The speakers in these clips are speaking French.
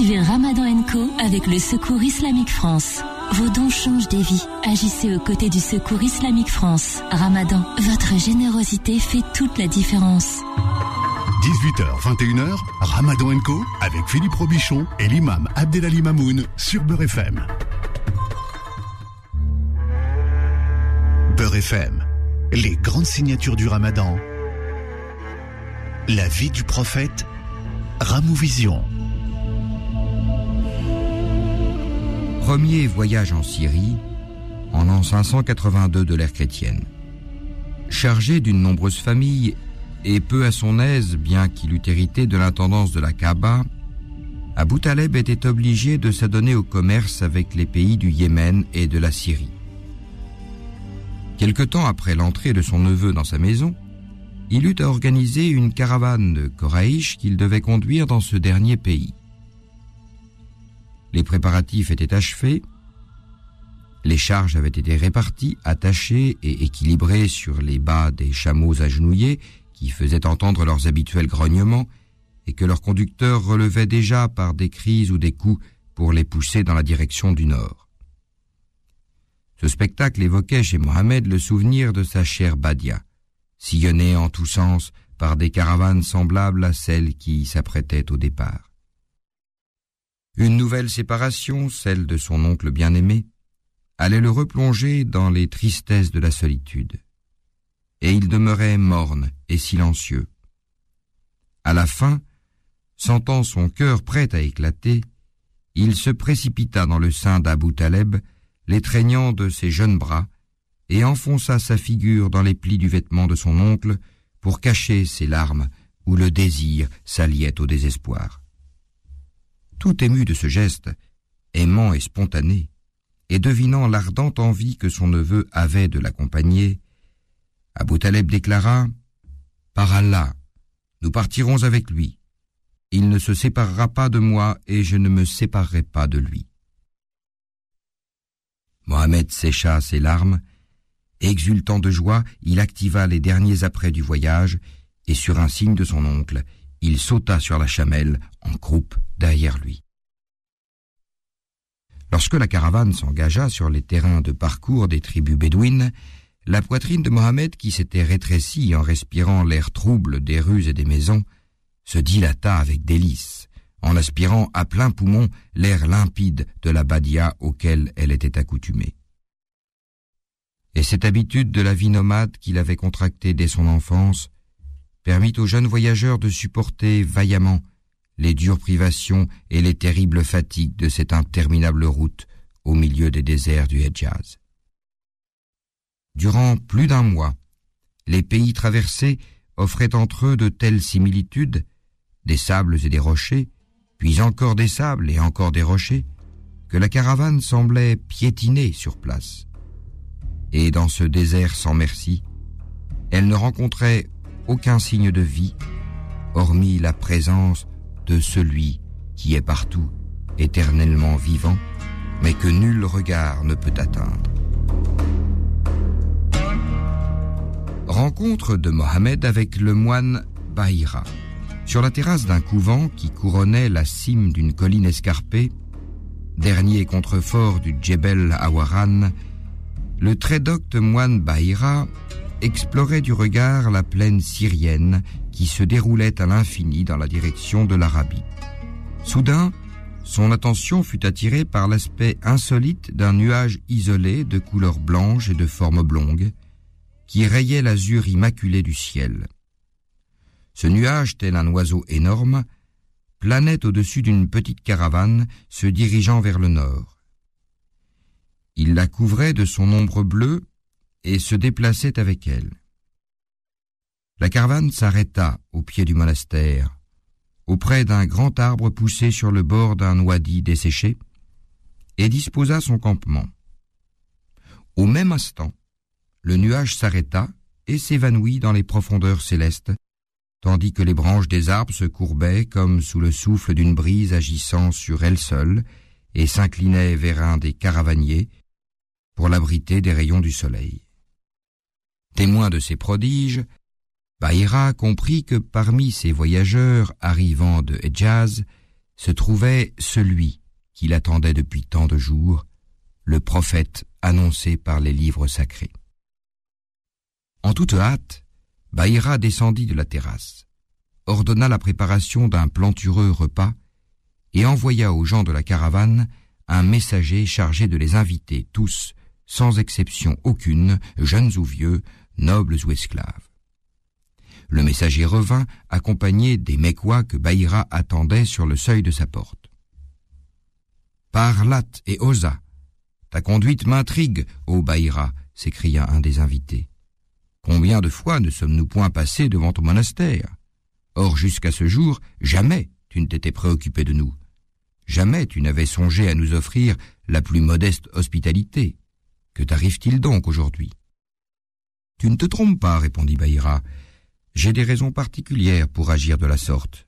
Suivez Ramadan Co avec le Secours Islamique France. Vos dons changent des vies. Agissez aux côtés du Secours Islamique France. Ramadan, votre générosité fait toute la différence. 18h, 21h, Ramadan Co avec Philippe Robichon et l'imam Abdelali Mamoun sur Beurre FM. Beurre FM, les grandes signatures du Ramadan. La vie du prophète, Ramouvision. Premier voyage en Syrie, en l'an 582 de l'ère chrétienne. Chargé d'une nombreuse famille et peu à son aise, bien qu'il eût hérité de l'intendance de la Kaaba, Abu Taleb était obligé de s'adonner au commerce avec les pays du Yémen et de la Syrie. Quelque temps après l'entrée de son neveu dans sa maison, il eut à organiser une caravane de Koraïch qu'il devait conduire dans ce dernier pays. Les préparatifs étaient achevés, les charges avaient été réparties, attachées et équilibrées sur les bas des chameaux agenouillés qui faisaient entendre leurs habituels grognements et que leurs conducteurs relevaient déjà par des cris ou des coups pour les pousser dans la direction du nord. Ce spectacle évoquait chez Mohamed le souvenir de sa chère Badia, sillonnée en tous sens par des caravanes semblables à celles qui s'apprêtaient au départ. Une nouvelle séparation, celle de son oncle bien-aimé, allait le replonger dans les tristesses de la solitude. Et il demeurait morne et silencieux. À la fin, sentant son cœur prêt à éclater, il se précipita dans le sein d'Abou Taleb, l'étreignant de ses jeunes bras, et enfonça sa figure dans les plis du vêtement de son oncle pour cacher ses larmes où le désir s'alliait au désespoir. Tout ému de ce geste, aimant et spontané, et devinant l'ardente envie que son neveu avait de l'accompagner, Abou Taleb déclara Par Allah, nous partirons avec lui. Il ne se séparera pas de moi et je ne me séparerai pas de lui. Mohamed sécha ses larmes. Exultant de joie, il activa les derniers apprêts du voyage, et sur un signe de son oncle, il sauta sur la chamelle, en croupe, derrière lui. Lorsque la caravane s'engagea sur les terrains de parcours des tribus bédouines, la poitrine de Mohamed, qui s'était rétrécie en respirant l'air trouble des rues et des maisons, se dilata avec délice en aspirant à plein poumon l'air limpide de la badia auquel elle était accoutumée. Et cette habitude de la vie nomade qu'il avait contractée dès son enfance permit aux jeunes voyageurs de supporter vaillamment les dures privations et les terribles fatigues de cette interminable route au milieu des déserts du Hedjaz. Durant plus d'un mois, les pays traversés offraient entre eux de telles similitudes, des sables et des rochers, puis encore des sables et encore des rochers, que la caravane semblait piétiner sur place. Et dans ce désert sans merci, elle ne rencontrait aucun signe de vie, hormis la présence de celui qui est partout, éternellement vivant, mais que nul regard ne peut atteindre. Rencontre de Mohammed avec le moine Bahira. Sur la terrasse d'un couvent qui couronnait la cime d'une colline escarpée, dernier contrefort du Djebel Awaran, le très docte moine Bahira explorait du regard la plaine syrienne qui se déroulait à l'infini dans la direction de l'Arabie. Soudain, son attention fut attirée par l'aspect insolite d'un nuage isolé de couleur blanche et de forme oblongue qui rayait l'azur immaculé du ciel. Ce nuage, tel un oiseau énorme, planait au-dessus d'une petite caravane se dirigeant vers le nord. Il la couvrait de son ombre bleue et se déplaçait avec elle. La caravane s'arrêta au pied du monastère, auprès d'un grand arbre poussé sur le bord d'un wadi desséché, et disposa son campement. Au même instant, le nuage s'arrêta et s'évanouit dans les profondeurs célestes, tandis que les branches des arbres se courbaient comme sous le souffle d'une brise agissant sur elles seules et s'inclinaient vers un des caravaniers pour l'abriter des rayons du soleil. Témoin de ces prodiges, Bahira comprit que parmi ces voyageurs arrivant de Hedjaz, se trouvait celui qui l'attendait depuis tant de jours, le prophète annoncé par les livres sacrés. En toute hâte, Baïra descendit de la terrasse, ordonna la préparation d'un plantureux repas et envoya aux gens de la caravane un messager chargé de les inviter tous, sans exception aucune, jeunes ou vieux, nobles ou esclaves. Le messager revint accompagné des Mekwa que Baïra attendait sur le seuil de sa porte. Par Lat et Oza, ta conduite m'intrigue, ô Baïra, s'écria un des invités. Combien de fois ne sommes-nous point passés devant ton monastère? Or, jusqu'à ce jour, jamais tu ne t'étais préoccupé de nous. Jamais tu n'avais songé à nous offrir la plus modeste hospitalité. Que t'arrive-t-il donc aujourd'hui? Tu ne te trompes pas, répondit Baïra. J'ai des raisons particulières pour agir de la sorte.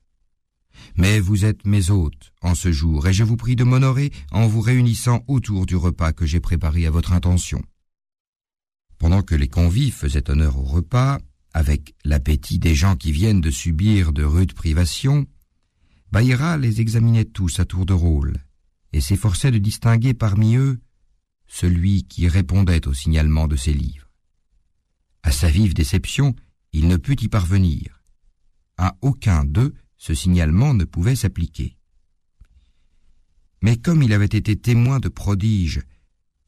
Mais vous êtes mes hôtes en ce jour, et je vous prie de m'honorer en vous réunissant autour du repas que j'ai préparé à votre intention. Pendant que les convives faisaient honneur au repas, avec l'appétit des gens qui viennent de subir de rudes privations, Baïra les examinait tous à tour de rôle, et s'efforçait de distinguer parmi eux celui qui répondait au signalement de ses livres. À sa vive déception, il ne put y parvenir. À aucun d'eux ce signalement ne pouvait s'appliquer. Mais comme il avait été témoin de prodiges,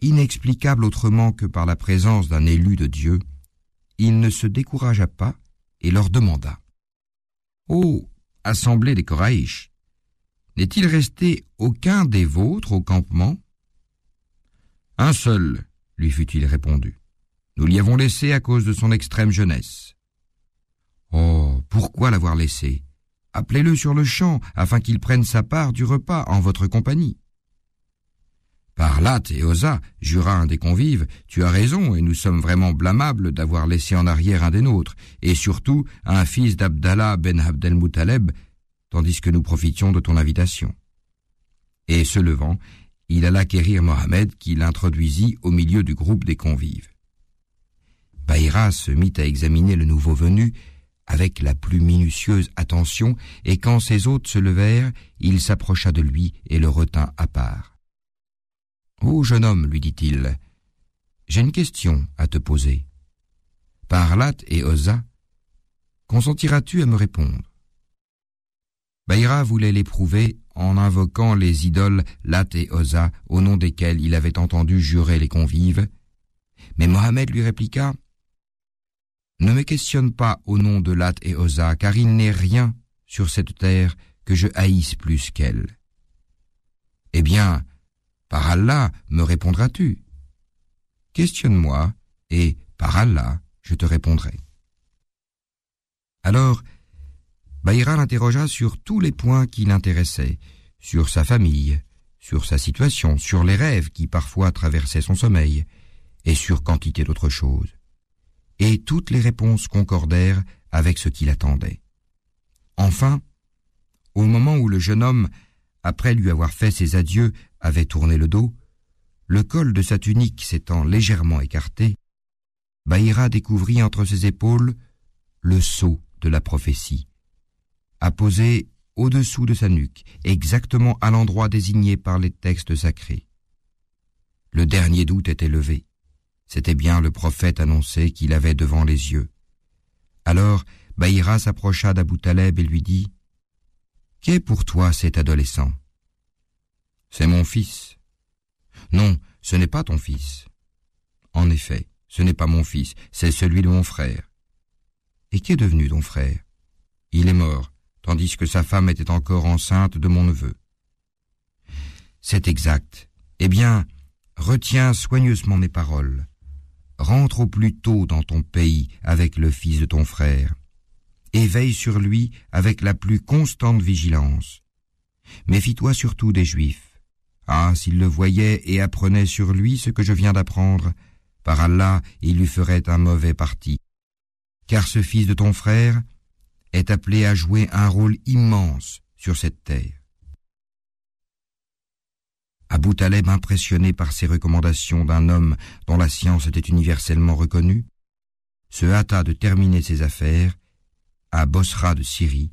inexplicables autrement que par la présence d'un élu de Dieu, il ne se découragea pas et leur demanda Ô assemblée des Koraïch, n'est-il resté aucun des vôtres au campement? Un seul, lui fut-il répondu. Nous l'y avons laissé à cause de son extrême jeunesse. Oh, pourquoi l'avoir laissé? Appelez-le sur le champ, afin qu'il prenne sa part du repas en votre compagnie. Par là, Théosa, jura un des convives, tu as raison, et nous sommes vraiment blâmables d'avoir laissé en arrière un des nôtres, et surtout un fils d'Abdallah ben Abdelmoutaleb, tandis que nous profitions de ton invitation. Et se levant, il alla quérir Mohamed, qui l'introduisit au milieu du groupe des convives. Baïra se mit à examiner le nouveau venu, avec la plus minutieuse attention, et quand ses hôtes se levèrent, il s'approcha de lui et le retint à part. Ô jeune homme, lui dit-il, j'ai une question à te poser. Par Lat et Oza, consentiras-tu à me répondre? Baïra voulait l'éprouver en invoquant les idoles Lat et Oza au nom desquels il avait entendu jurer les convives, mais Mohammed lui répliqua ne me questionne pas au nom de Lat et Oza, car il n'est rien sur cette terre que je haïsse plus qu'elle. Eh bien, par Allah, me répondras-tu? Questionne-moi, et par Allah, je te répondrai. Alors, Baïra l'interrogea sur tous les points qui l'intéressaient, sur sa famille, sur sa situation, sur les rêves qui parfois traversaient son sommeil, et sur quantité d'autres choses et toutes les réponses concordèrent avec ce qu'il attendait. Enfin, au moment où le jeune homme, après lui avoir fait ses adieux, avait tourné le dos, le col de sa tunique s'étant légèrement écarté, Baïra découvrit entre ses épaules le sceau de la prophétie, apposé au-dessous de sa nuque, exactement à l'endroit désigné par les textes sacrés. Le dernier doute était levé. C'était bien le prophète annoncé qu'il avait devant les yeux. Alors, Baïra s'approcha d'Abou Taleb et lui dit Qu'est pour toi cet adolescent C'est mon fils. Non, ce n'est pas ton fils. En effet, ce n'est pas mon fils, c'est celui de mon frère. Et qu'est devenu ton frère? Il est mort, tandis que sa femme était encore enceinte de mon neveu. C'est exact. Eh bien, retiens soigneusement mes paroles rentre au plus tôt dans ton pays avec le fils de ton frère, et veille sur lui avec la plus constante vigilance. Méfie-toi surtout des Juifs. Ah, s'ils le voyaient et apprenaient sur lui ce que je viens d'apprendre, par Allah, il lui ferait un mauvais parti. Car ce fils de ton frère est appelé à jouer un rôle immense sur cette terre. Abou Taleb, impressionné par ces recommandations d'un homme dont la science était universellement reconnue, se hâta de terminer ses affaires à Bosra de Syrie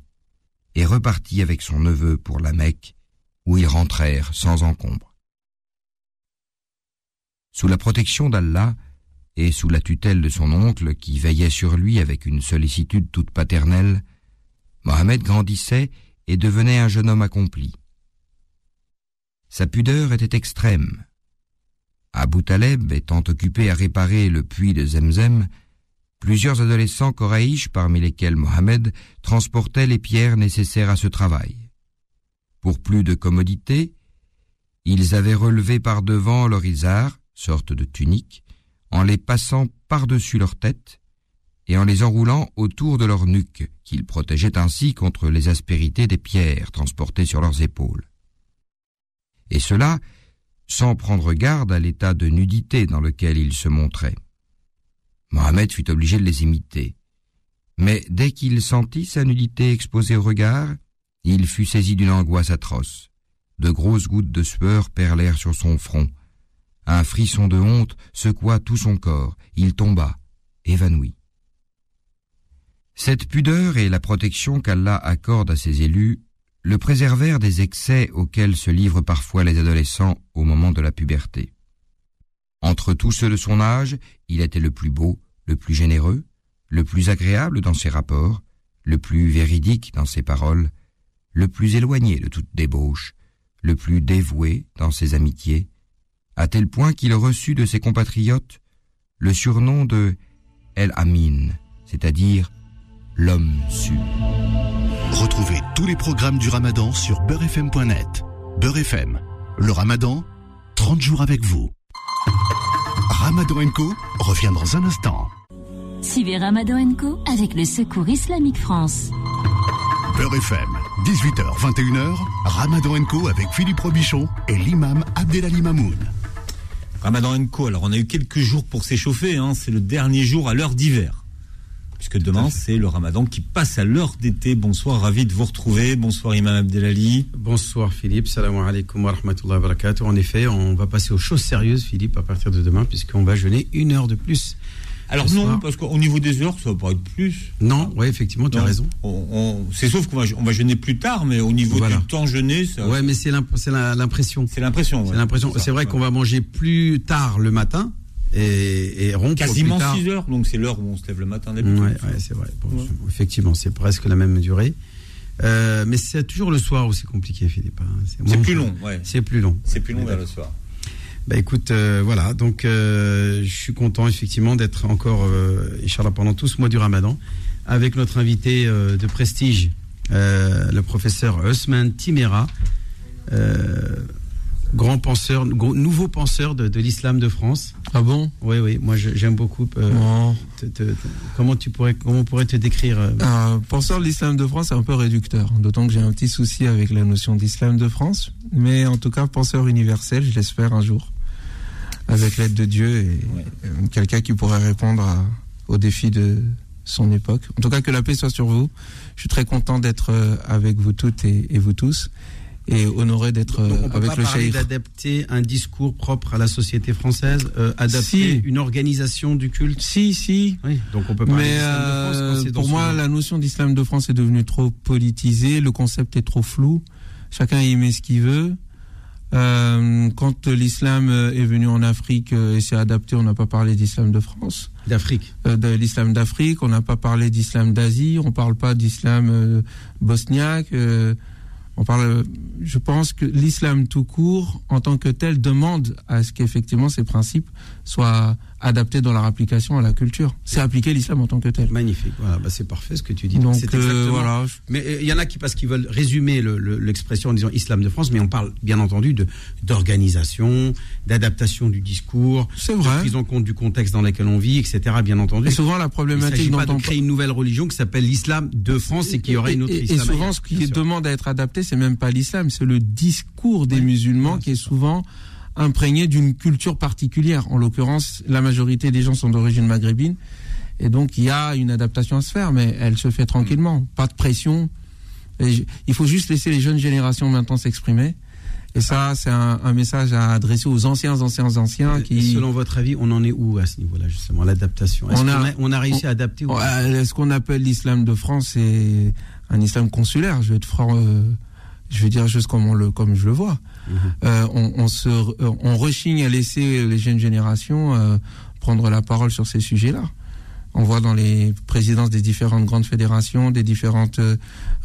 et repartit avec son neveu pour la Mecque où ils rentrèrent sans encombre. Sous la protection d'Allah et sous la tutelle de son oncle qui veillait sur lui avec une sollicitude toute paternelle, Mohammed grandissait et devenait un jeune homme accompli. Sa pudeur était extrême. Abu Taleb étant occupé à réparer le puits de Zemzem, plusieurs adolescents coraïches, parmi lesquels Mohammed, transportaient les pierres nécessaires à ce travail. Pour plus de commodité, ils avaient relevé par devant leur izar, sorte de tunique, en les passant par-dessus leur tête et en les enroulant autour de leur nuque, qu'ils protégeaient ainsi contre les aspérités des pierres transportées sur leurs épaules. Et cela sans prendre garde à l'état de nudité dans lequel ils se montraient. Mohamed fut obligé de les imiter. Mais dès qu'il sentit sa nudité exposée au regard, il fut saisi d'une angoisse atroce. De grosses gouttes de sueur perlèrent sur son front. Un frisson de honte secoua tout son corps. Il tomba, évanoui. Cette pudeur et la protection qu'Allah accorde à ses élus le préservèrent des excès auxquels se livrent parfois les adolescents au moment de la puberté. Entre tous ceux de son âge, il était le plus beau, le plus généreux, le plus agréable dans ses rapports, le plus véridique dans ses paroles, le plus éloigné de toute débauche, le plus dévoué dans ses amitiés, à tel point qu'il reçut de ses compatriotes le surnom de El Amin, c'est-à-dire l'homme sûr. Retrouvez tous les programmes du Ramadan sur beurrefm.net. Beurre FM, le Ramadan, 30 jours avec vous. Ramadan Co revient dans un instant. Suivez Ramadan Co avec le Secours Islamique France. Beurre FM, 18h, 21h, Ramadan Co avec Philippe Robichon et l'imam Abdelali Mamoun. Ramadan Co, alors on a eu quelques jours pour s'échauffer, hein. c'est le dernier jour à l'heure d'hiver. Puisque demain, c'est le ramadan qui passe à l'heure d'été. Bonsoir, ravi de vous retrouver. Bonsoir, Imam Abdelali. Bonsoir, Philippe. Salam alaikum wa rahmatullahi wa barakatuh. En effet, on va passer aux choses sérieuses, Philippe, à partir de demain, puisqu'on va jeûner une heure de plus. Alors non, parce qu'au niveau des heures, ça va pas être plus. Non, oui, effectivement, tu as raison. c'est sauf qu'on va, on va jeûner plus tard, mais au niveau du temps jeûner, ça. Ouais, mais c'est l'impression. C'est l'impression. C'est l'impression. C'est vrai qu'on va manger plus tard le matin et, et rompre Quasiment 6 heures, donc c'est l'heure où on se lève le matin d'habitude. Oui, ouais, c'est vrai. Effectivement, c'est presque la même durée. Euh, mais c'est toujours le soir où c'est compliqué, Philippe. Hein. C'est plus long, ouais. C'est plus long. C'est plus long vers le soir. Bah écoute, euh, voilà, donc euh, je suis content effectivement d'être encore, Inch'Allah, pendant tout ce mois du ramadan, avec notre invité de prestige, le professeur Osman Timera, grand penseur, nouveau penseur de, l'islam de France. Ah bon? Oui, oui, moi j'aime beaucoup. Euh, comment tu pourrais, comment on pourrait te décrire euh Penseur de l'islam de France, c'est un peu réducteur, d'autant que j'ai un petit souci avec la notion d'islam de France, mais en tout cas penseur universel, je l'espère un jour, avec l'aide de Dieu et euh, quelqu'un qui pourrait répondre aux défis de son époque. En tout cas, que la paix soit sur vous. Je suis très content d'être avec vous toutes et vous tous et honoré d'être euh, avec le cheikh. d'adapter un discours propre à la société française, euh, adapter une organisation du culte. Si, si. Oui, donc on peut parler Mais de France euh, pour moi, la notion d'islam de France est devenue trop politisée, le concept est trop flou. Chacun y met ce qu'il veut. Euh, quand l'islam est venu en Afrique et s'est adapté, on n'a pas parlé d'islam de France. D'Afrique. de l'islam d'Afrique, on n'a pas parlé d'islam d'Asie, on parle pas d'islam bosniaque. On parle, je pense que l'islam tout court, en tant que tel, demande à ce qu'effectivement ces principes soient adapté dans leur application à la culture. C'est appliquer l'islam en tant que tel. Magnifique. Voilà, bah c'est parfait ce que tu dis. Donc, euh, voilà. Mais euh, il y en a qui parce qu'ils veulent résumer l'expression en disant islam de France, mais on parle bien entendu de d'organisation, d'adaptation du discours, c'est vrai. de prise en compte du contexte dans lequel on vit, etc. Bien entendu. Et souvent la problématique. Il ne pas de créer une nouvelle religion qui s'appelle l'islam de France et qui aurait une autre et, Et souvent, ce qui demande à être adapté, c'est même pas l'islam, c'est le discours des musulmans qui est souvent imprégné d'une culture particulière. En l'occurrence, la majorité des gens sont d'origine maghrébine. Et donc, il y a une adaptation à se faire, mais elle se fait tranquillement. Pas de pression. il faut juste laisser les jeunes générations maintenant s'exprimer. Et ça, c'est un, message à adresser aux anciens, anciens, anciens qui. selon votre avis, on en est où à ce niveau-là, justement, l'adaptation? Est-ce qu'on a, réussi à adapter ou... Ce qu'on appelle l'islam de France, c'est un islam consulaire? Je vais être franc. Euh, Je veux dire juste comme on le, comme je le vois. Euh, on, on, se, on rechigne à laisser les jeunes générations euh, prendre la parole sur ces sujets-là. On voit dans les présidences des différentes grandes fédérations, des différentes euh,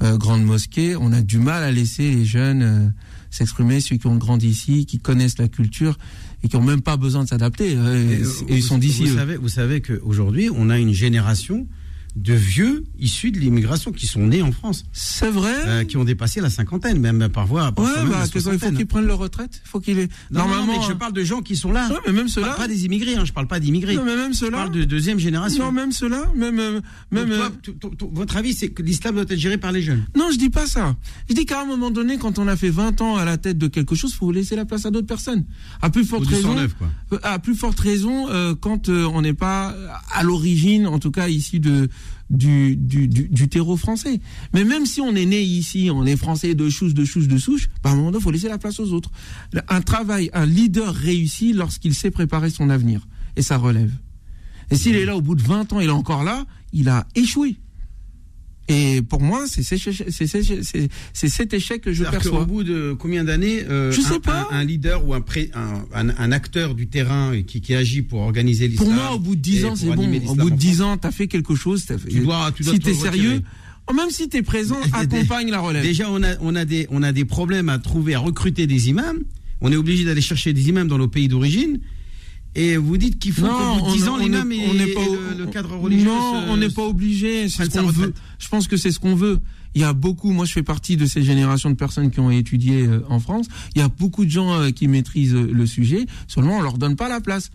euh, grandes mosquées, on a du mal à laisser les jeunes euh, s'exprimer, ceux qui ont grandi ici, qui connaissent la culture et qui ont même pas besoin de s'adapter. euh, et, ils sont d'ici. Vous savez, vous savez qu'aujourd'hui, on a une génération de vieux issus de l'immigration qui sont nés en France, C'est vrai. euh, qui ont dépassé la cinquantaine, même parfois. parfois ouais, bah, il faut qu'ils prennent leur retraite. Faut qu'il est. Non, non, Normalement. mais je parle de gens qui sont là. Ouais, mais même Pas, ceux-là. pas des immigrés, hein, je parle pas d'immigrés. Non, mais même Je ceux-là. parle de deuxième génération. Non, même ceux-là. Même. euh, même. Toi, euh, t- t- t- votre avis, c'est que l'islam doit être géré par les jeunes. Non, je dis pas ça. Je dis qu'à un moment donné, quand on a fait 20 ans à la tête de quelque chose, faut laisser la place à d'autres personnes. À plus forte Ou raison. 109, quoi. À plus forte raison, euh, quand euh, on n'est pas à l'origine, en tout cas ici de du, du, du, du terreau français. Mais même si on est né ici, on est français de souche, de souche, de souche, bah, à un moment donné, faut laisser la place aux autres. Un travail, un leader réussit lorsqu'il sait préparer son avenir et sa relève. Et s'il est là au bout de 20 ans, il est encore là, il a échoué. Et pour moi, c'est cet échec que je perçois. qu'au bout de combien d'années, euh, un, pas. un- un leader ou un, pré- acteur du terrain qui, qui agit pour organiser l'islam. Pour moi, au bout de 10 et ans, c'est bon. Au bout de en 10 France, ans, t'as fait quelque chose. t'as fait- Tu dois- tu dois si te t'es sérieux, oh, même si t'es présent, accompagne la relève. Déjà, on a, on, a des, on a des problèmes à trouver, à recruter des imams. On est obligé d'aller chercher des imams dans nos pays d'origine. Et vous dites qu'il faut qu'au bout de 10 ans, l'imam et, et le, cadre religieux. Non, se- on n'est pas obligé. Ce qu'on veut. Je pense que c'est ce qu'on veut. Il y a beaucoup. Moi, je fais partie de ces générations de personnes qui ont étudié euh, en France. Il y a beaucoup de gens euh, qui maîtrisent euh, le sujet. Seulement, on leur donne pas la place.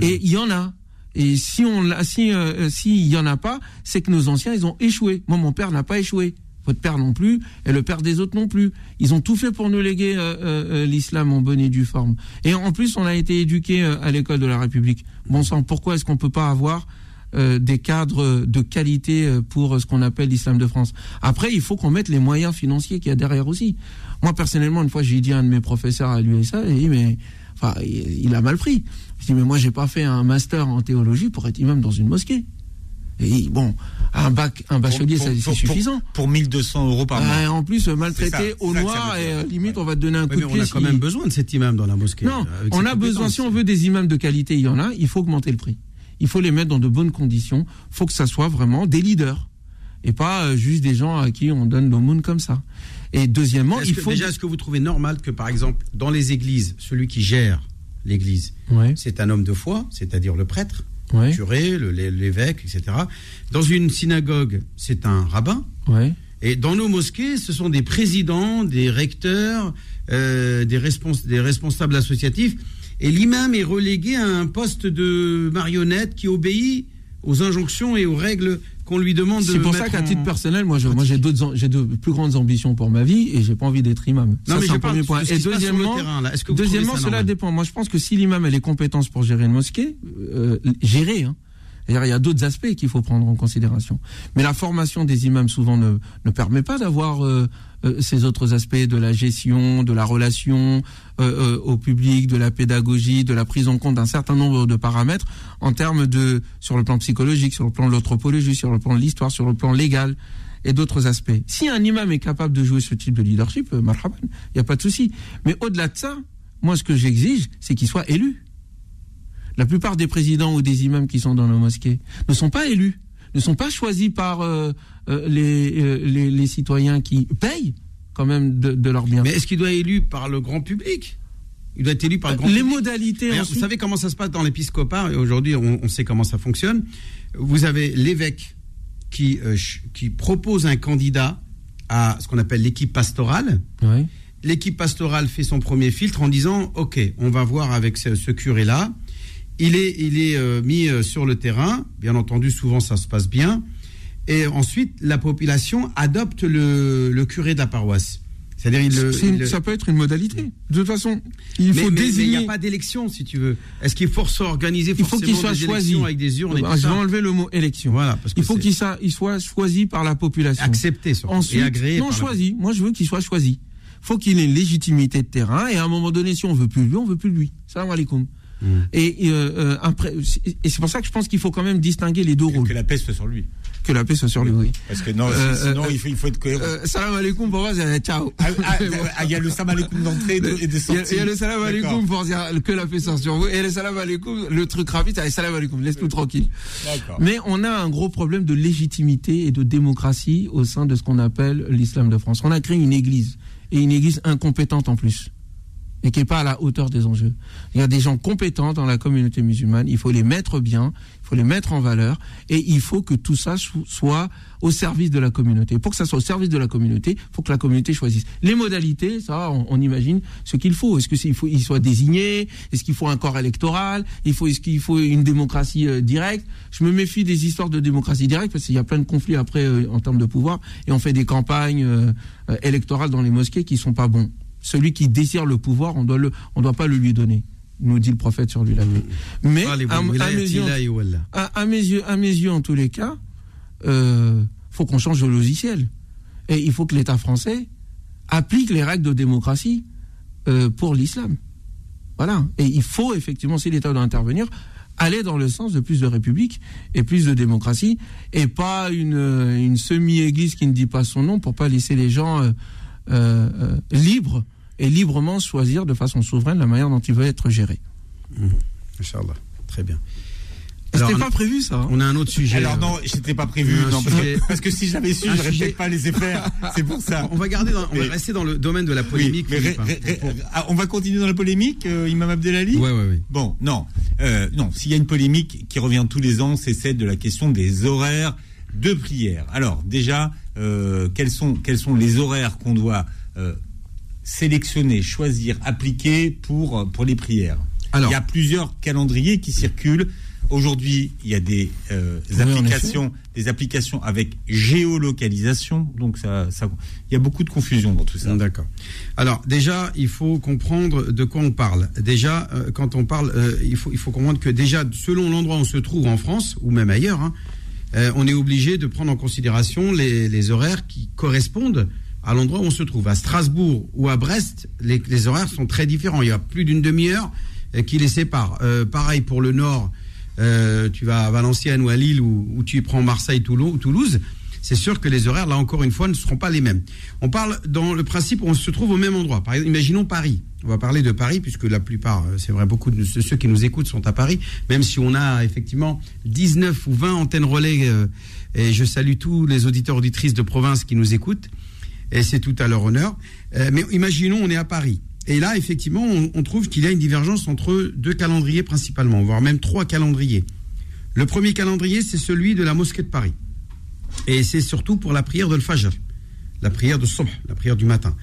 Et il y en a. Et si on, si, euh, s'il y en a pas, c'est que nos anciens, ils ont échoué. Moi, mon père n'a pas échoué. Votre père non plus, et le père des autres non plus. Ils ont tout fait pour nous léguer euh, euh, euh, l'islam en bonne et due forme. Et en plus, on a été éduqués euh, à l'école de la République. Bon sang, pourquoi est-ce qu'on peut pas avoir des cadres de qualité pour ce qu'on appelle l'islam de France? Après, il faut qu'on mette les moyens financiers qu'il y a derrière aussi. Moi, personnellement, une fois, j'ai dit à un de mes professeurs à l'USA, il mais il a mal pris. Je dis, mais moi, j'ai pas fait un master en théologie pour être imam dans une mosquée. Et bon, un bac, un bachelier, Pour- ça, pour- c'est suffisant. Pour, pour 1200 euros par mois. Euh, en plus, euh, maltraité au noir et euh, limite, on va te donner un Oui, coup mais de on pied. a quand si- même besoin de cet imam dans la mosquée. Non, avec on a besoin, si on veut des imams de qualité, il y en a, il faut augmenter le prix. Il faut les mettre dans de bonnes conditions. Il faut que ça soit vraiment des leaders. Et pas euh, juste des gens à qui on donne l'aumône comme ça. Et deuxièmement, Est-ce il que- faut. Déjà, est-ce que vous trouvez normal que, par exemple, dans les églises, celui qui gère l'église, Ouais, c'est un homme de foi, c'est-à-dire le prêtre, le curé, l'évêque, etc. Dans une synagogue, c'est un rabbin. Et dans nos mosquées, ce sont des présidents, des recteurs, euh, des, respons- des responsables associatifs. Et l'imam est relégué à un poste de marionnette qui obéit aux injonctions et aux règles qu'on lui demande de C'est pour ça qu'à en- titre personnel, moi, je- moi, j'ai d'autres, j'ai de plus grandes ambitions pour ma vie et j'ai pas envie d'être imam. Non, ça, mais un parle premier point. ce Et deuxièmement, terrain. Est-ce que deuxièmement, ça cela dépend. Moi, je pense que si l'imam a les compétences pour gérer une mosquée, euh, gérer, hein. Il y a d'autres aspects qu'il faut prendre en considération. Mais la formation des imams souvent ne, ne permet pas d'avoir euh, euh, ces autres aspects de la gestion, de la relation euh, euh, au public, de la pédagogie, de la prise en compte d'un certain nombre de paramètres en termes de sur le plan psychologique, sur le plan de l'anthropologie, sur le plan de l'histoire, sur le plan légal et d'autres aspects. Si un imam est capable de jouer ce type de leadership, euh, il n'y a pas de souci. Mais au-delà de ça, moi, ce que j'exige, c'est qu'il soit élu. La plupart des présidents ou des imams qui sont dans nos mosquées ne sont pas élus, ne sont pas choisis par euh, euh, euh, les, les citoyens qui payent quand même de, de leurs biens. Mais est-ce qu'il doit être élu par le grand public? Il doit être élu par le grand les public modalités ensuite- Vous savez comment ça se passe dans l'épiscopat et Aujourd'hui, on, on sait comment ça fonctionne. Vous avez l'évêque qui, euh, qui propose un candidat à ce qu'on appelle l'équipe pastorale. L'équipe pastorale fait son premier filtre en disant OK, on va voir avec ce, ce curé-là. Il est, il est euh, mis euh, sur le terrain. Bien entendu, souvent ça se passe bien. Et ensuite, la population adopte le, le curé de la paroisse. C'est-à-dire, il il ça peut être une modalité. De toute façon, il mais, faut mais- mais il désigner. n'y a pas d'élection, si tu veux. Est-ce qu'il faut s'organiser il faut qu'il soit choisi. avec des urnes et Ah, tout je vais ça enlever le mot élection. Voilà, parce que il faut qu'il il soit choisi par la population. accepté surtout, Ensuite, et agréé. non la- choisi. Moi, je veux qu'il soit choisi. Faut qu'il ait une légitimité de terrain et à un moment donné, si on veut plus lui, on veut plus lui. Salam alaikum. Mm. Et, et, euh, euh, après, et c'est pour ça que je pense qu'il faut quand même distinguer les deux Que, rôles. que la paix soit sur lui. Que la paix soit sur lui, oui. Parce que non, Euh, sinon euh, il, faut, il faut être cohérent. Euh, salam alaikum pour moi, c'est ciao. Ah, ah, ah, il y a le salam alaikum d'entrée et de, et de Il y, a, sortie. il y a le salam alaikum pour dire que la paix soit sur vous. Et le salam alaikum, le truc rapide, c'est salam alaikum, laisse-nous tranquille. Mais on a un gros problème de légitimité et de démocratie au sein de ce qu'on appelle l'islam de France. On a créé une église, et une église incompétente en plus, et qui n'est pas à la hauteur des enjeux. Il y a des gens compétents dans la communauté musulmane, il faut les mettre bien, faut les mettre en valeur, et il faut que tout ça so- soit au service de la communauté. Pour que ça soit au service de la communauté, il faut que la communauté choisisse. Les modalités, ça, on, imagine ce qu'il faut. Est-ce que c'est- il faut, il soit désigné? Est-ce qu'il faut un corps électoral? Est-ce qu'il faut une démocratie euh, directe? Je me méfie des histoires de démocratie directe parce qu'il y a plein de conflits après euh, en termes de pouvoir et on fait des campagnes euh, électorales dans les mosquées qui sont pas bons. Celui qui désire le pouvoir, on doit le, on doit pas le lui donner. Nous dit le prophète sur lui la paix. Mais Ah, à, mes yeux, à, à mes yeux, à mes yeux, en tous les cas, euh, faut qu'on change de logiciel. Et il faut que l'État français applique les règles de démocratie euh, pour l'islam. Voilà. Et il faut effectivement, si l'État doit intervenir, aller dans le sens de plus de république et plus de démocratie, et pas une, une semi-église qui ne dit pas son nom pour pas laisser les gens euh, libres et librement choisir de façon souveraine la manière dont ils veulent être gérés. Inch'Allah. Très bien. C'était Alors, pas prévu ça. hein. On a un autre sujet. Alors non, j'étais pas prévu. non, parce, que, parce que si j'avais su, sujet- peut-être pas laissé faire. C'est pour ça. On va garder, dans- on va Oui. rester dans le domaine de la Oui, polémique. mais Philippe, ré- hein. ré- ré- ah, on va continuer dans la polémique, euh, Imam Abdelali Ouais, ouais, ouais. Bon, non, euh, non. S'il y a une polémique qui revient tous les ans, c'est celle de la question des horaires de prière. Alors, déjà, euh, quels sont quels sont les horaires qu'on doit euh, sélectionner, choisir, appliquer pour pour les prières Alors. Il y a plusieurs calendriers qui circulent. Aujourd'hui, il y a des euh, Oui, applications, des applications avec géolocalisation. Donc ça, ça, il y a beaucoup de confusion dans tout ça. D'accord. Alors déjà, il faut comprendre de quoi on parle. Déjà, euh, quand on parle, euh, il faut il faut comprendre que déjà, selon l'endroit où on se trouve en France ou même ailleurs, hein, on est obligé de prendre en considération les, les horaires qui correspondent à l'endroit où on se trouve. À Strasbourg ou à Brest, les, horaires sont très différents. Il y a plus d'une demi-heure euh, qui les sépare. Euh, pareil pour le nord. euh, tu vas à Valenciennes ou à Lille ou, ou tu prends Marseille, Toulon- Toulouse. C'est sûr que les horaires, là encore une fois, ne seront pas les mêmes. On parle dans le principe où on se trouve au même endroit. Par exemple, imaginons Paris. On va parler de Paris, puisque la plupart, c'est vrai, beaucoup de ceux qui nous écoutent sont à Paris, même si on a effectivement 19 ou 20 antennes relais. et je salue tous les auditeurs auditrices de province qui nous écoutent. Et c'est tout à leur honneur. Euh, mais imaginons, on est à Paris. Et là, effectivement, on, trouve qu'il y a une divergence entre deux calendriers principalement, voire même trois calendriers. Le premier calendrier, c'est celui de la mosquée de Paris. Et c'est surtout pour la prière de l'Fajr, la prière de Subh, la prière du matin.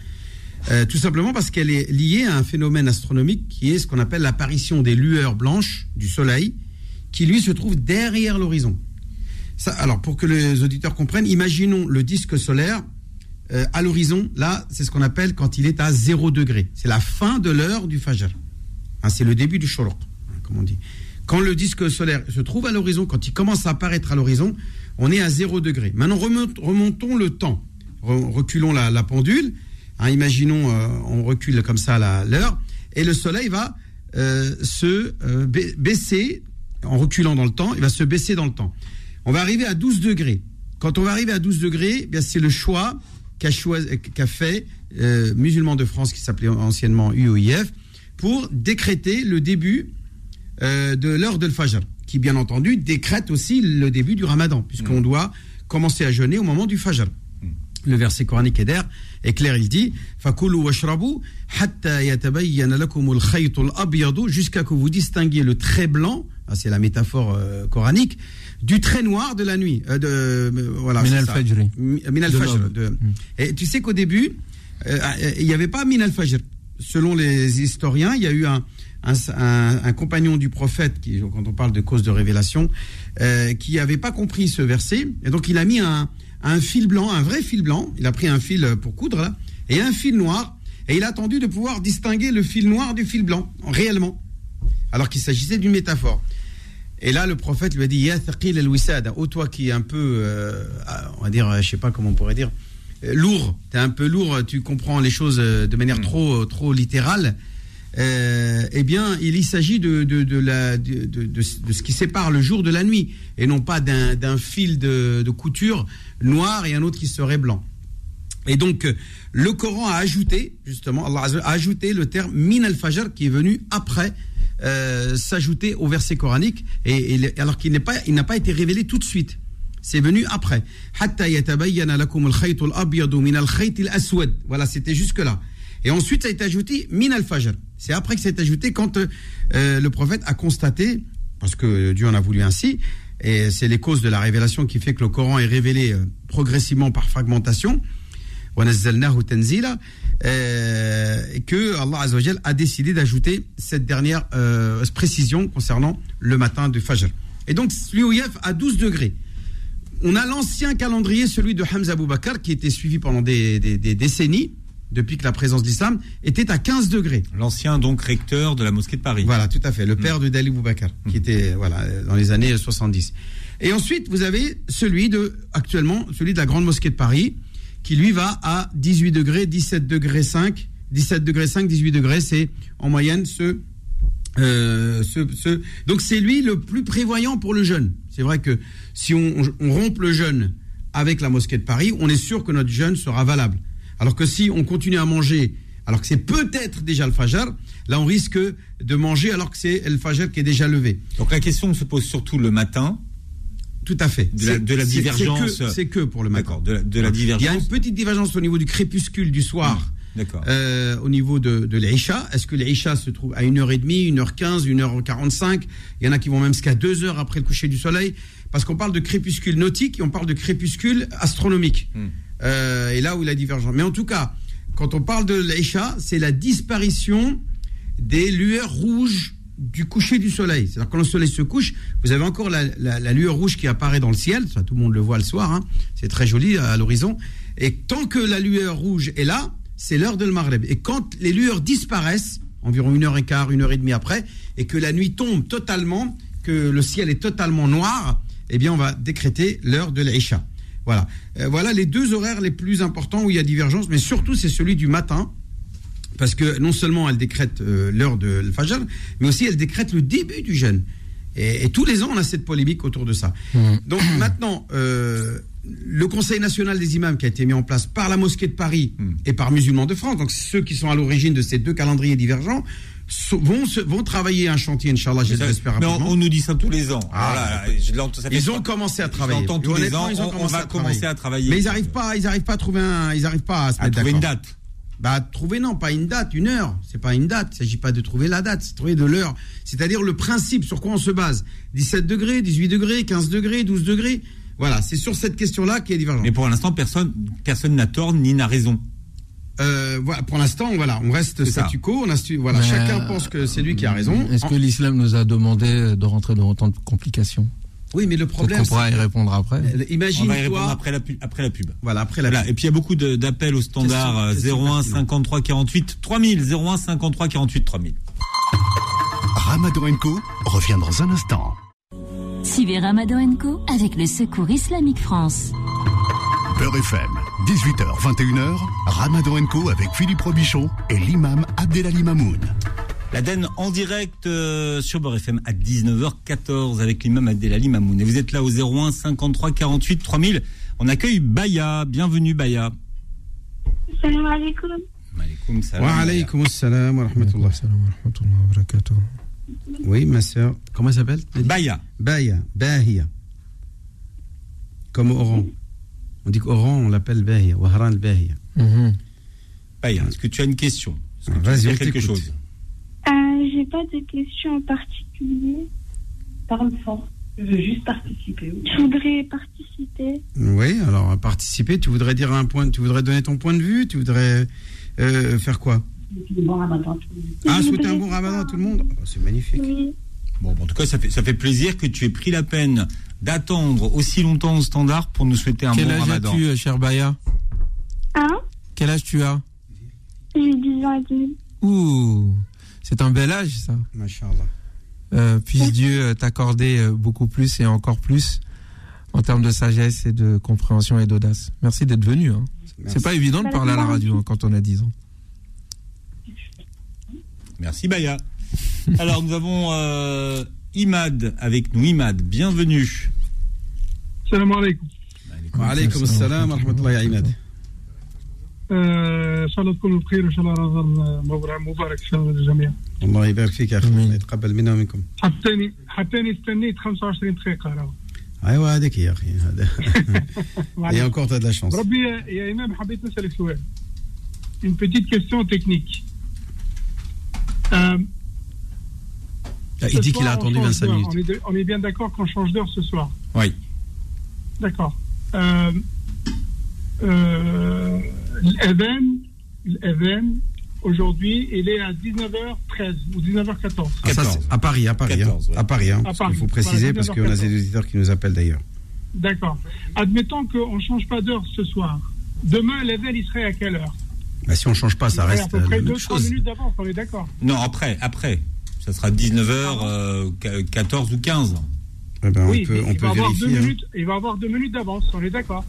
Euh, tout simplement parce qu'elle est liée à un phénomène astronomique qui est ce qu'on appelle l'apparition des lueurs blanches du soleil, qui lui se trouve derrière l'horizon. Ça, alors, pour que les auditeurs comprennent, imaginons le disque solaire euh, à l'horizon. Là, c'est ce qu'on appelle quand il est à 0 degré. C'est la fin de l'heure du Fajr. Hein, c'est le début du Shoroq, hein, comme on dit. Quand le disque solaire se trouve à l'horizon, quand il commence à apparaître à l'horizon, on est à 0 degré. Maintenant, remontons le temps. Re- reculons la, pendule. Hein, imaginons, euh, on recule comme ça l'heure. Et le soleil va euh, se ba- baisser, en reculant dans le temps, il va se baisser dans le temps. On va arriver à 12 degrés. Quand on va arriver à 12 degrés, eh bien c'est le choix qu'a qu'a fait euh, Musulmans de France, qui s'appelait anciennement UOIF, pour décréter le début euh, de l'heure de Fajr, qui bien entendu décrète aussi le début du Ramadan, puisqu'on doit commencer à jeûner au moment du Fajr. Le verset coranique est d'air est clair, il dit jusqu'à que vous distinguiez le trait blanc, ah, c'est la métaphore euh, coranique, du trait noir de la nuit. Euh, de, euh, voilà, Min al-fajr. de- Et tu sais qu'au début, euh, euh, il n'y avait pas Min al-fajr. Selon les historiens, il y a eu un, un, un- un compagnon du prophète, qui, quand on parle de cause de révélation, qui n'avait pas compris ce verset. Et donc il a mis un, un fil blanc, un vrai fil blanc. Il a pris un fil pour coudre, là, et un fil noir. Et il a attendu de pouvoir distinguer le fil noir du fil blanc, réellement. Alors qu'il s'agissait d'une métaphore. Et là, le prophète lui a dit Ya thaqil al-wisada, ô toi qui est un peu, euh, on va dire, euh, je sais pas comment on pourrait dire, euh, lourd, tu es un peu lourd, tu comprends les choses euh, de manière trop, trop littérale. Euh, eh bien, il, s'agit de, ce qui sépare le jour de la nuit, et non pas d'un fil de, couture noir et un autre qui serait blanc. Et donc, le Coran a ajouté, justement, Allah a ajouté le terme min al-fajr qui est venu après euh, s'ajouter au verset coranique, et, alors qu'il n'est pas, n'a pas été révélé tout de suite. C'est venu après. Voilà, c'était jusque là. Et ensuite, ça a été ajouté min al-fajr. C'est après que été ajouté quand euh, le prophète a constaté, parce que Dieu en a voulu ainsi, et c'est les causes de la révélation qui fait que le Coran est révélé euh, progressivement par fragmentation, euh, que Allah a décidé d'ajouter cette dernière précision concernant le matin du Fajr. Et donc, l'Ouyef à 12 degrés. On a l'ancien calendrier, celui de Hamza Abou Bakr, qui était suivi pendant des décennies, depuis que la présence d'islam était à 15 degrés. L'ancien donc recteur de la mosquée de Paris. Voilà, tout à fait, le mm. père de Dali Boubacar, qui mm. était voilà dans les années 70. Et ensuite, vous avez celui de actuellement celui de la grande mosquée de Paris, qui lui va à 18 degrés, 17 degrés 5, 17 degrés 5, 18 degrés, c'est en moyenne ce, euh, ce, ce donc c'est lui le plus prévoyant pour le jeûne. C'est vrai que si on, on rompt le jeûne avec la mosquée de Paris, on est sûr que notre jeûne sera valable. Alors que si on continue à manger, alors que c'est peut-être déjà le fajr, là on risque de manger alors que c'est le fajr qui est déjà levé. Donc la question se pose surtout le matin. Tout à fait. De la, divergence. C'est que, pour le matin. De, de la, divergence. Il y a une petite divergence au niveau du crépuscule du soir. Mmh, d'accord. Euh, au niveau de, de l'Aïcha, est-ce que l'Aïcha se trouve à 1h30, 1h15, 1h45 Il y en a qui vont même jusqu'à 2 heures après le coucher du soleil. Parce qu'on parle de crépuscule nautique et on parle de crépuscule astronomique. Mmh. Euh, et là où il a divergence. Mais en tout cas, quand on parle de l'Aïcha, c'est la disparition des lueurs rouges du coucher du soleil. C'est-à-dire quand le soleil se couche, vous avez encore la, lueur rouge qui apparaît dans le ciel, tout le monde le voit le soir, hein. c'est très joli à l'horizon. Et tant que la lueur rouge est là, c'est l'heure de le Maghreb. Et quand les lueurs disparaissent, environ une heure et quart, une heure et demie après, et que la nuit tombe totalement, que le ciel est totalement noir, eh bien on va décréter l'heure de l'Aïcha. Voilà. Euh, voilà les deux horaires les plus importants où il y a divergence, mais surtout c'est celui du matin, parce que non seulement elle décrète euh, l'heure de l'Fajr, mais aussi elle décrète le début du jeûne. Et, tous les ans, on a cette polémique autour de ça. Mmh. Donc maintenant, euh, le Conseil national des imams qui a été mis en place par la mosquée de Paris mmh. et par Musulmans de France, donc ceux qui sont à l'origine de ces deux calendriers divergents, vont, vont travailler un chantier, Inch'Allah, j'espère. Mais on, nous dit ça tous les ans. Ah, ils ont commencé à travailler. tous les ans, on, va commencer à travailler. Mais ils n'arrivent pas, ils arrivent pas à trouver un, ils arrivent pas à se mettre trouver une date. Bah, trouver, non, pas une date, une heure. C'est pas une date. Il s'agit pas de trouver la date, c'est trouver de l'heure. C'est-à-dire le principe sur quoi on se base. 17 degrés, 18 degrés, 15 degrés, 12 degrés. Voilà, c'est sur cette question-là qui est divergent. Mais pour l'instant, personne, personne n'a tort ni n'a raison. Euh, voilà, pour l'instant, voilà, on reste statu quo. On a, voilà, chacun pense que c'est lui qui a raison. Est-ce que l'islam nous a demandé de rentrer dans autant de complications? Oui, mais le problème. On pourra y répondre après. Imagine on va y répondre après la, pub, après la pub. Voilà, après la Et puis il y a beaucoup d'appels au standard 01 53 48 3000. 01 53 48 3000. Ramadan Co revient dans un instant. Suivez Ramadan Co avec le Secours Islamique France. Beurre FM, 18h, 21h, Ramadan Co avec Philippe Robichon et l'imam Abdelali Mamoun. Den en direct euh, sur Beurre FM à 19h14 avec l'imam Abdelali Mamoun. Et vous êtes là au 01 53 48 3000. On accueille Baya. Bienvenue Baya. Salam alaikum. Wa alaikum salam wa rahmatullah. wa barakatuh. Oui, ma soeur. Comment elle s'appelle? Baya. Baya. Bahia. Comme Oran. On dit qu'Oran, on l'appelle Bahia, Wahran al-Bahia. Mhm. est-ce que tu as une question Vas-y, quelque chose euh, J'ai pas de question en particulier. Parle fort. Je veux juste participer. Je voudrais participer. Oui, alors participer, tu voudrais dire un point, tu voudrais donner ton point de vue, tu voudrais euh, faire quoi un bon ramadan à tout le monde. Ah, souhaiter un bon ramadan à tout le monde oh, C'est magnifique. Bon, en tout cas, ça fait, ça fait plaisir que tu aies pris la peine d'attendre aussi longtemps au standard pour nous souhaiter un bon ramadan. Quel âge as-tu, cher Baya? Hein? Quel âge tu as? J'ai 10 ans et demi. Ouh, c'est un bel âge, ça. Masha'Allah. Euh, puisse Dieu euh, t'accorder euh, beaucoup plus et encore plus en termes de sagesse et de compréhension et d'audace. Merci d'être venu. Hein. C'est pas évident de parler à la radio hein, quand on a 10 ans. Merci Baya. Alors nous avons euh, Imad avec nous. Imad, bienvenue. Salam alaikum. Wa alaykum assalam wa rahmatullahi ya Imad. ان شاء الله تكونوا بخير وان شاء الله رمضان مبارك ان شاء الله للجميع الله يبارك فيك يا اخي آمين. الله يتقبل منا ومنكم حتاني حتاني استنيت 25 دقيقه راه ايوا هذيك يا اخي هذا Et encore, tu as de la chance. ربي يا- يا امام حبيت نسالك سؤال une petite question technique Euh, il ce dit qu'il a attendu change 25 d'heure. minutes. On est, de- on est bien d'accord qu'on change d'heure ce soir Oui. D'accord. Euh, euh, aujourd'hui, il est à 19h13 ou 19h14. Ah, ça, à Paris, à Paris. 14, hein. ouais. À Paris, hein, À parce qu'il Paris. faut préciser, parce qu'on a 19h14. des auditeurs qui nous appellent d'ailleurs. D'accord. Admettons qu'on ne change pas d'heure ce soir. Demain, l'Even, il serait à quelle heure? Bah, si on change pas, ça Il reste à peu près la même 2-3 chose. minutes d'avance, on est d'accord Non, après, après. Ça sera 19h, euh, 14 ou 15. Eh ben, Oui, on peut, on il, peut va avoir deux vérifier. hein. minutes, il va avoir deux minutes d'avance, on est d'accord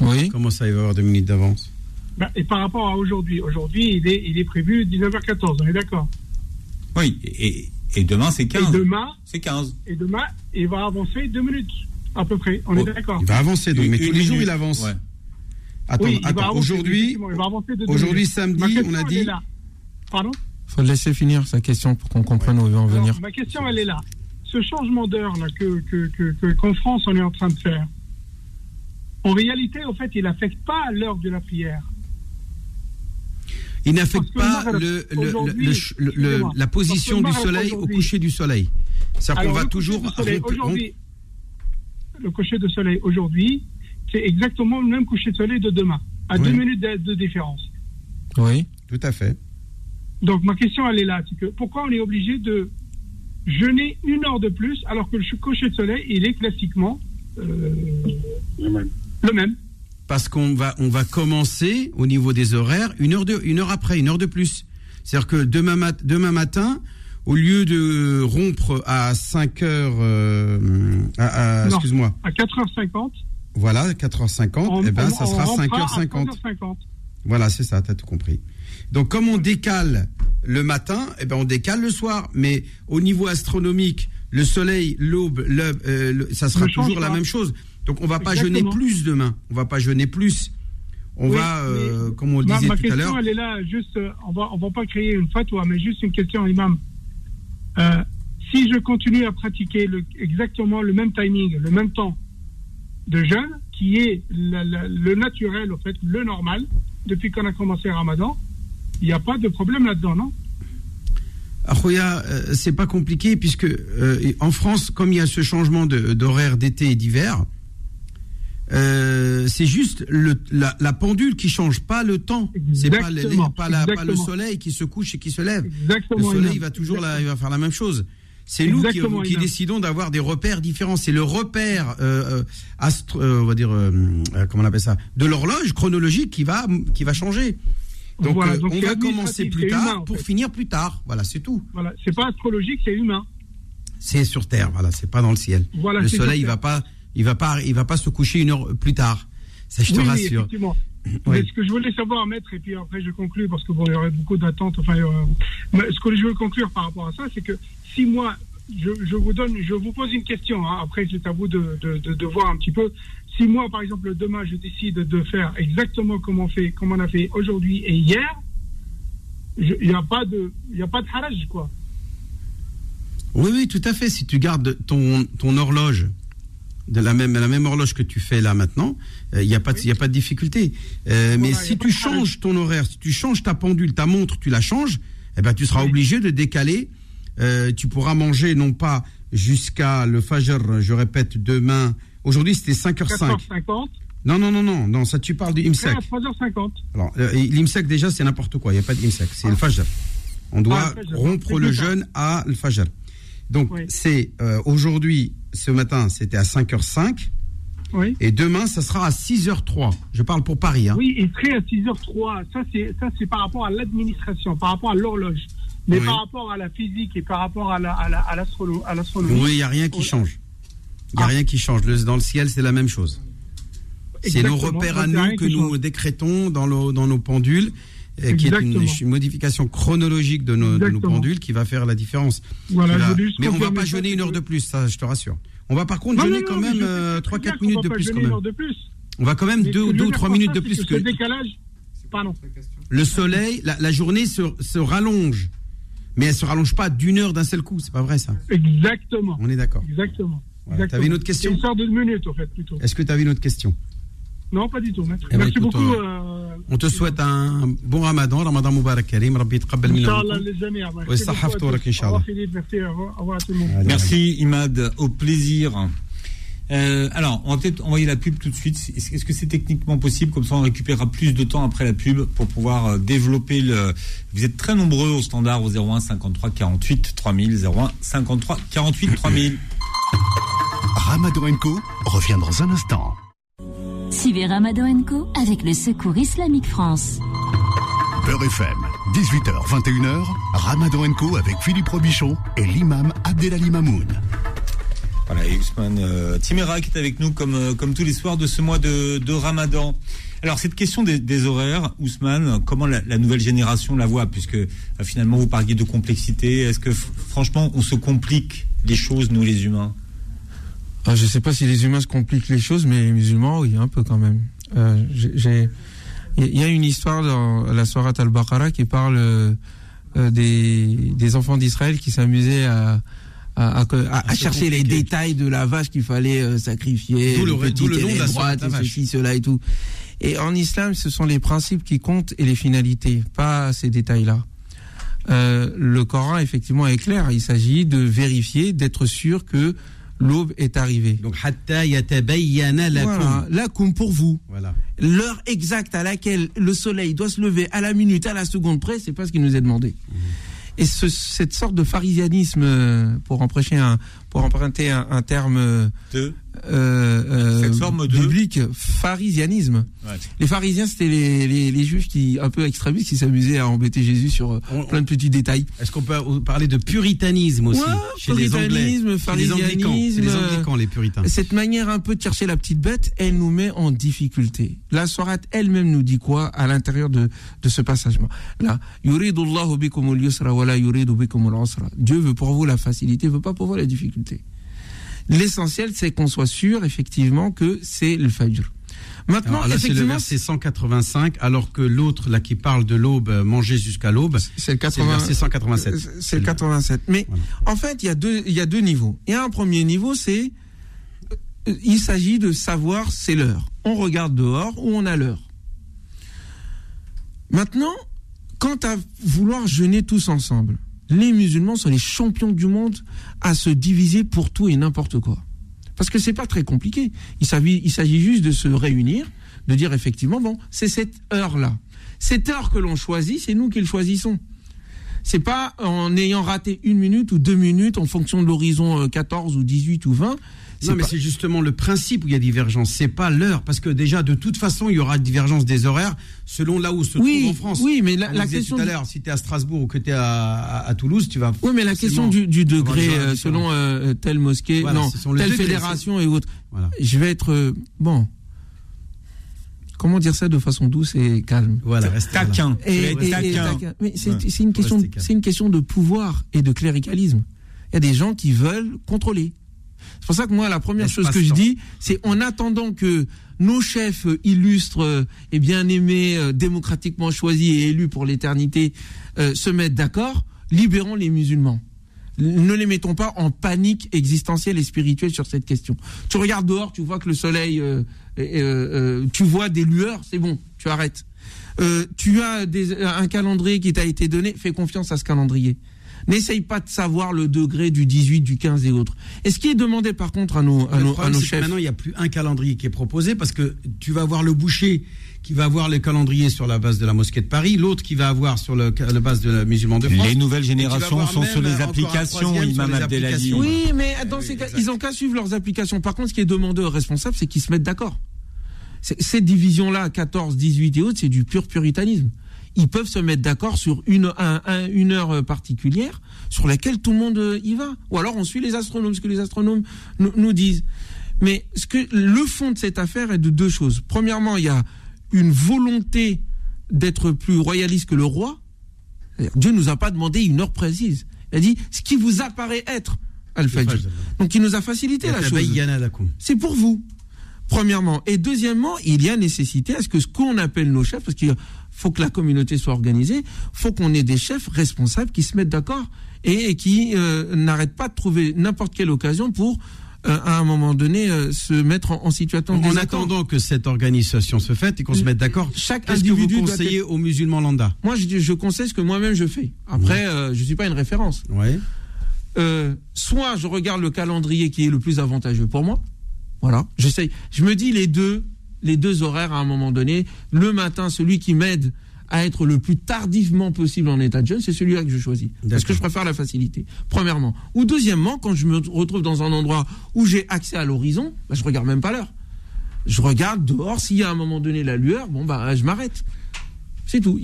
Oui. Comment ça, il va avoir deux minutes d'avance? Ben, Et par rapport à aujourd'hui, aujourd'hui, il est, il est prévu 19h14, on est d'accord Oui, et, et demain c'est 15. Et demain, C'est 15. et demain, il va avancer deux minutes, à peu près, on Oh, est d'accord Il va avancer, donc, mais tous les jours, il avance. Ouais. Attends, Oui, attends. Aujourd'hui, aujourd'hui, samedi, on a dit. Pardon? Faut laisser finir sa question pour qu'on comprenne où il va en Alors, venir. Ma question, elle est là. Ce changement d'heure là que que- que- que- qu'en France on est en train de faire, en réalité, au fait, il n'affecte pas l'heure de la prière. Il n'affecte pas le la position du soleil au coucher du soleil. C'est-à-dire qu'on va le coucher toujours. du soleil, rompre- rompre- Aujourd'hui, le coucher de soleil aujourd'hui, c'est exactement le même coucher de soleil de demain, à Oui. deux minutes de, de différence. Oui. Tout à fait. Donc ma question elle est là, c'est que pourquoi on est obligé de jeûner une heure de plus alors que le coucher de soleil il est classiquement euh, le même. Parce qu'on va, on va commencer au niveau des horaires une heure, de, une heure après, une heure de plus. C'est-à-dire que demain, mat- demain matin, au lieu de rompre à 5 heures, euh, à- à- excuse-moi, À 4h50, voilà, 4h50, on, eh ben, on- ça sera rentrera à 5h50. 5h50. Voilà, c'est ça, t'as tout compris. Donc, comme on décale le matin, eh ben, on décale le soir. Mais au niveau astronomique, le soleil, l'aube, euh, ça sera toujours la même chose. Donc, on va pas Exactement. jeûner plus demain. On va pas jeûner plus. On Oui, va, euh, comme on le Ma, disait ma tout à question l'heure, elle est là, juste, euh, on va, on va pas créer une fatwa, mais juste une question, imam. Euh, si je continue à pratiquer le, exactement le même timing, le même temps de jeûne, qui est la- la- le naturel, au fait, le normal, depuis qu'on a commencé Ramadan, il n'y a pas de problème là-dedans, non Akhouya, euh, c'est pas compliqué puisque euh, en France, comme il y a ce changement d'horaire d'été et d'hiver, euh, c'est juste le, la, la pendule qui change, pas le temps. C'est pas, pas, le soleil qui se couche et qui se lève. Exactement. Le soleil va toujours la- il va faire la même chose. C'est nous qui, décidons d'avoir des repères différents. C'est le repère, euh, euh, astro- euh, on va dire, euh, comment on appelle ça, de l'horloge chronologique qui va, qui va changer. Donc, Voilà, donc on va commencer plus tard humain, pour fait. finir plus tard. Voilà, c'est tout. Voilà, c'est pas astrologique, c'est humain. C'est sur Terre, voilà, c'est pas dans le ciel. Voilà, le soleil, il va pas, il va pas, il va pas se coucher une heure plus tard. Ça, je te oui, oui, rassure. effectivement. Oui. Ce que je voulais savoir, maître, et puis après je conclue parce que bon, il y aurait beaucoup d'attentes. Enfin, euh, ce que je veux conclure par rapport à ça, c'est que si moi, je, je vous donne, je vous pose une question. hein, après, c'est à vous de, de, de, de voir un petit peu. Si moi, par exemple, demain, je décide de faire exactement comme on fait, comme on a fait aujourd'hui et hier, il n'y a pas de, il a pas de haraj, quoi. Oui, oui, tout à fait. Si tu gardes ton, ton horloge de la même, la même horloge que tu fais là maintenant, euh, il n'y a, pas de- y a pas de difficulté. Euh, mais si tu changes ton horaire, si tu changes ta pendule, ta montre, tu la changes, eh ben, tu seras Oui. obligé de décaler. Euh, tu pourras manger non pas jusqu'à le Fajr, je répète, demain. Aujourd'hui, c'était 5h05. 4h50, Non, non, non, non, non, ça tu parles du IMSEC. à 3h50. Alors, euh, l'IMSEC, déjà, c'est n'importe quoi. Il n'y a pas d'IMSEC. C'est le Fajr. On doit Ah, le Fajr. rompre le jeûne à le Fajr. Donc, Oui. c'est euh, aujourd'hui, ce matin, c'était à 5h05. Oui. Et demain, ça sera à 6h03. Je parle pour Paris. Hein. Oui, il serait à 6h03. Ça, c'est, ça, c'est par rapport à l'administration, par rapport à l'horloge. Mais Oui. par rapport à la physique et par rapport à, la, à, la, à, l'astronomie. Oui, il n'y a rien qui change. Il n'y a Ah. rien qui change. Le- dans le ciel, c'est la même chose. C'est nos repères à nous que nous change. décrétons dans nos, dans nos pendules. euh, qui est une, modification chronologique de nos, de nos Exactement. pendules qui va faire la différence. Voilà, va- Mais on va confirmer pas jeûner une heure de plus, ça, je te rassure. On va par contre Non, jeûner non, quand même je sais euh, très 3-4 bien qu'on minutes de plus quand une même. heure de plus. On va quand même Mais ce que deux, je veux deux ou dire trois par minutes ça, de plus que que ce décalage. Pardon. le soleil, la, la journée se, se rallonge. Mais elle se rallonge pas d'une heure d'un seul coup, c'est pas vrai ça. Exactement. On est d'accord. Exactement. Voilà. Exactement. T'avais une autre question une sorte de minute, en fait, plutôt. Est-ce que tu avais une autre question? Non, pas du tout, maître. Eh ben, Merci écoute, beaucoup. on- euh, On te souhaite un bon ramadan, ramadan mubarak karim, Rabbi Philippe. Merci. Merci Imad, au plaisir. Euh, alors, on va peut-être envoyer la pub tout de suite. Est-ce que c'est techniquement possible? Comme ça, on récupérera plus de temps après la pub pour pouvoir euh, développer le. Vous êtes très nombreux au standard au 01 53 48 3000 01 53 48 3000. Ramadan Co revient dans un instant. Suivez Ramadan Co avec le Secours Islamique France. Beurre FM, 18h, 21h, Ramadan Co avec Philippe Robichon et l'imam Abdelali Mamoun. Voilà, et Ousmane euh, Timera qui est avec nous comme, euh, comme tous les soirs de ce mois de, de Ramadan. Alors, cette question des, des horaires, Ousmane, comment la, la nouvelle génération la voit? Puisque euh, finalement, vous parliez de complexité. Est-ce que franchement, on se complique les choses, nous les humains? Ah, je sais pas si les humains se compliquent les choses, mais les musulmans, oui, un peu quand même. Euh, j'ai- Il y a une histoire dans la Sourate al-Baqarah qui parle euh, euh, des, des enfants d'Israël qui s'amusaient à, à, à- à- chercher les détails de la vache qu'il fallait euh, sacrifier, D'où le- d'où le nom et de la la et ceci, cela et tout. Et en islam, ce sont les principes qui comptent et les finalités, pas ces détails-là. Euh, le Coran, effectivement, est clair. Il s'agit de vérifier, d'être sûr que l'aube est arrivée. Donc. Voilà, lakum pour vous. Voilà. L'heure exacte à laquelle le soleil doit se lever à la minute, à la seconde près, c'est pas ce qui nous est demandé. Et ce- cette sorte de pharisianisme, euh, pour emprunter un, pour emprunter un, un terme euh, De euh, Cette forme de- biblique, pharisianisme. Ouais. Les pharisiens, c'était les, les, les juifs qui, un peu extrémistes, qui s'amusaient à embêter Jésus sur euh, On- plein de petits détails. Est-ce qu'on peut parler de puritanisme aussi Ouais, chez les puritanisme, pharisianisme, les anglicans, les puritains? Cette manière un peu de chercher la petite bête, elle nous met en difficulté. La sourate elle-même nous dit quoi à l'intérieur de, de ce passage-là Là. Dieu veut pour vous la facilité, veut pas pour vous la difficulté. L'essentiel, c'est qu'on soit sûr, effectivement, que c'est le fajr. Maintenant, Alors là, c'est le effectivement, verset 185, alors que l'autre, là, qui parle de l'aube, euh, manger jusqu'à l'aube, c'est le c'est le 80, verset 187. C'est le 87. Mais Voilà. en fait, il y a deux, il y a deux niveaux. Il y a un premier niveau, c'est euh, il s'agit de savoir c'est l'heure. On regarde dehors ou on a l'heure. Maintenant, quant à vouloir jeûner tous ensemble, les musulmans sont les champions du monde à se diviser pour tout et n'importe quoi. Parce que c'est pas très compliqué. Il s'agit, juste de se réunir, de dire effectivement, bon, c'est cette heure-là. Cette heure que l'on choisit, c'est nous qui le choisissons. C'est pas en ayant raté une minute ou deux minutes en fonction de l'horizon euh, 14 ou 18 ou 20. Non, mais pas- c'est justement le principe où il y a divergence. C'est pas l'heure, parce que déjà, de toute façon, il y aura divergence des horaires selon là où se Oui, trouve en France. oui, mais la- question tout à du- l'heure, si tu es à Strasbourg ou que tu es à, à- à Toulouse, tu vas. Oui, mais la question du, degré, euh, selon euh, telle mosquée, Voilà, non, telle fédération et autres, Voilà. je vais être euh, bon. Comment dire ça de façon douce et calme? Voilà. Taquin. Et-. Mais c'est Ouais. une question, c'est une question de pouvoir et de cléricalisme. Il y a des gens qui veulent contrôler. C'est pour ça que moi, la première chose que je dis, c'est en attendant que nos chefs euh, illustres euh, et bien aimés, euh, démocratiquement choisis et élus pour l'éternité, euh, se mettent d'accord, libérons les musulmans. Ne les mettons pas en panique existentielle et spirituelle sur cette question. Tu regardes dehors, tu vois que le soleil, euh, euh, euh, tu vois des lueurs, c'est bon, tu arrêtes. Tu as des, un calendrier qui t'a été donné, fais confiance à ce calendrier. N'essaye pas de savoir le degré du 18, du 15 et autres. Et ce qui est demandé par contre à nos, à Le nos, à problème, nos que chefs. Maintenant, il n'y a plus un calendrier qui est proposé parce que tu vas avoir le boucher qui va avoir le calendrier sur la base de la mosquée de Paris, l'autre qui va avoir sur le, la base de la musulman de France. Les nouvelles générations sont sur les applications, Imam Abdelali. Oui, mais dans oui, ces cas, ils ont qu'à suivre leurs applications. Par contre, ce qui est demandé aux responsables, c'est qu'ils se mettent d'accord. Cette division-là, 14, 18 et autres, c'est du pur puritanisme. Ils peuvent se mettre d'accord sur une, un- un- une heure particulière sur laquelle tout le monde euh, y va. Ou alors on suit les astronomes, ce que les astronomes nous, nous disent. Mais ce que le fond de cette affaire est de deux choses. Premièrement, il y a une volonté d'être plus royaliste que le roi. Dieu nous a pas demandé une heure précise. Il a dit ce qui vous apparaît être Al-Fajr. Donc il nous a facilité la chose. C'est pour vous. Premièrement. Et deuxièmement, il y a nécessité à ce que ce qu'on appelle nos chefs, parce qu'il faut que la communauté soit organisée, faut qu'on ait des chefs responsables qui se mettent d'accord et, qui euh, n'arrêtent pas de trouver n'importe quelle occasion pour euh, à un moment donné euh, se mettre en, situation En attendant que cette organisation se fasse et qu'on se mette d'accord, chaque qu'est-ce que vous conseillez aux musulmans lambda? Moi, je, je conseille ce que moi-même je fais. Après, euh, je suis pas une référence. Ouais. Soit je regarde le calendrier qui est le plus avantageux pour moi. Voilà, j'essaye. Je me dis les deux, les deux horaires à un moment donné. Le matin, celui qui m'aide à être le plus tardivement possible en état de jeûne, c'est celui-là que je choisis. Parce que je préfère la facilité, premièrement. Ou deuxièmement, quand je me retrouve dans un endroit où j'ai accès à l'horizon, bah, je regarde même pas l'heure. Je regarde dehors, s'il y a à un moment donné la lueur, bon bah je m'arrête. C'est tout.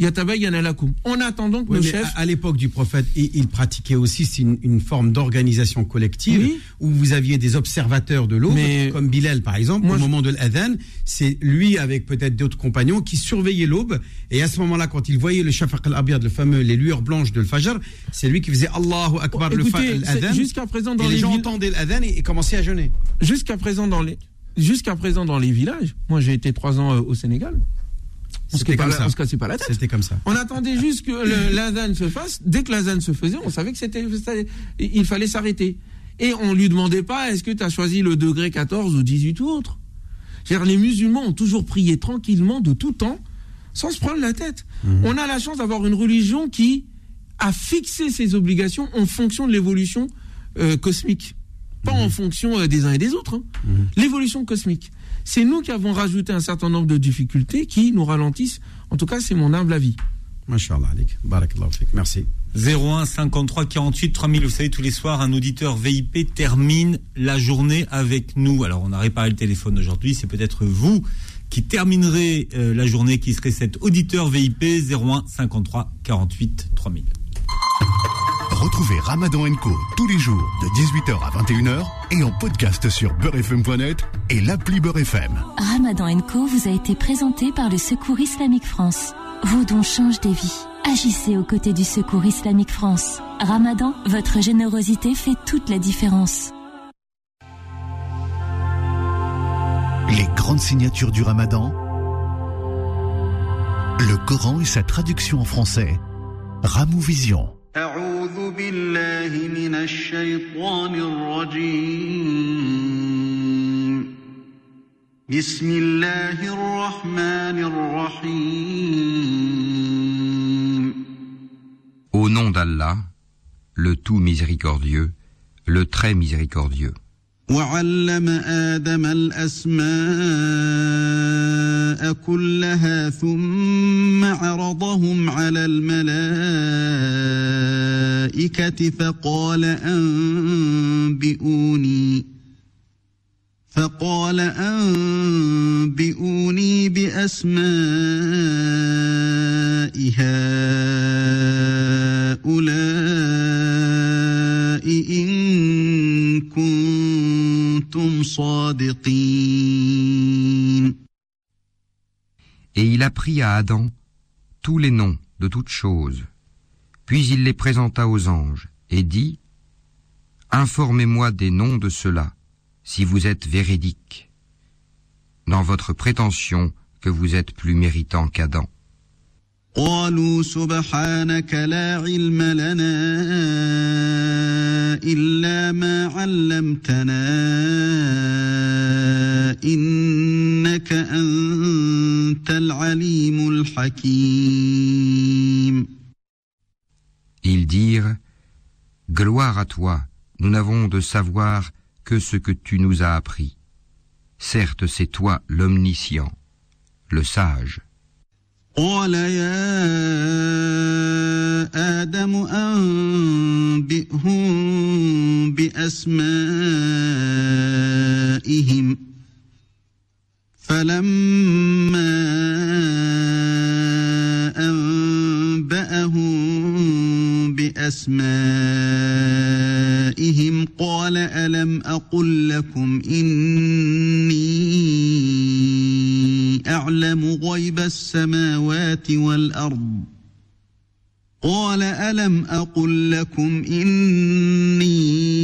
En attendant que Oui, nos chefs. à, à l'époque du prophète, il, il pratiquait aussi une, une forme d'organisation collective Oui. où vous aviez des observateurs de l'aube, Mais- comme Bilal par exemple, Moi, au moment de l'adhan. C'est lui avec peut-être d'autres compagnons qui surveillaient l'aube. Et à ce moment-là, quand il voyait le shafaq al-abiyad, le fameux, les lueurs blanches de l'fajr, c'est lui qui faisait Allahu Akbar le fa- Écoutez, l'adhan. jusqu'à présent dans Et les les gens villes- entendaient l'adhan et, et commençaient à jeûner. jusqu'à présent dans les jusqu'à présent dans les villages. Moi, j'ai été trois ans euh, au Sénégal. On se pas cassait pas la tête. C'était comme ça. On attendait juste que l'azan se fasse. Dès que l'azan se faisait, on savait que c'était, il fallait s'arrêter. Et on lui demandait pas, est-ce que tu as choisi le degré 14 ou 18 ou autre? C'est-à-dire, les musulmans ont toujours prié tranquillement de tout temps, sans se prendre la tête. On a la chance d'avoir une religion qui a fixé ses obligations en fonction de l'évolution euh, cosmique. Pas en fonction euh, des uns et des autres. hein. L'évolution cosmique. C'est nous qui avons rajouté un certain nombre de difficultés qui nous ralentissent. En tout cas, c'est mon humble avis. Masha'Allah. Barakallahu. Merci. 01 53 48 3000. Vous savez, tous les soirs, un auditeur VIP termine la journée avec nous. Alors, on a réparé le téléphone aujourd'hui. C'est peut-être vous qui terminerez euh, la journée, qui serait cet auditeur VIP 01 53 48 3000. Retrouvez Ramadan Co tous les jours de 18h à 21h et en podcast sur beurrefm.net et l'appli Beurre FM. Ramadan Co vous a été présenté par le Secours Islamique France. Vos dons changent des vies. Agissez aux côtés du Secours Islamique France. Ramadan, votre générosité fait toute la différence. Les grandes signatures du Ramadan. Le Coran et sa traduction en français. Ramou Vision. أعوذ بالله من الشيطان الرجيم. بسم الله الرحمن الرحيم. Au nom d'Allah, le tout miséricordieux, le très miséricordieux. وعلم آدم الأسماء كلها ثم عرضهم على الملائكة. فقال أنبئوني فقال أنبئوني بأسماء هؤلاء إن كنتم صادقين Et il apprit à Adam tous les noms de toutes choses. Puis il les présenta aux anges et dit Informez-moi des noms de ceux-là, si vous êtes véridiques, dans votre prétention que vous êtes plus méritant qu'Adam. قالوا سبحانك لا علم لنا إلا ما علمتنا إنك أنت العليم الحكيم Ils dirent Gloire à toi, nous n'avons de savoir que ce que tu nous as appris. Certes, c'est toi l'omniscient, le sage. قال يا آدم أنبئهم بأسمائهم فلما بأسمائهم قال ألم أقل لكم إني أعلم غيب السماوات والأرض قال ألم أقل لكم إني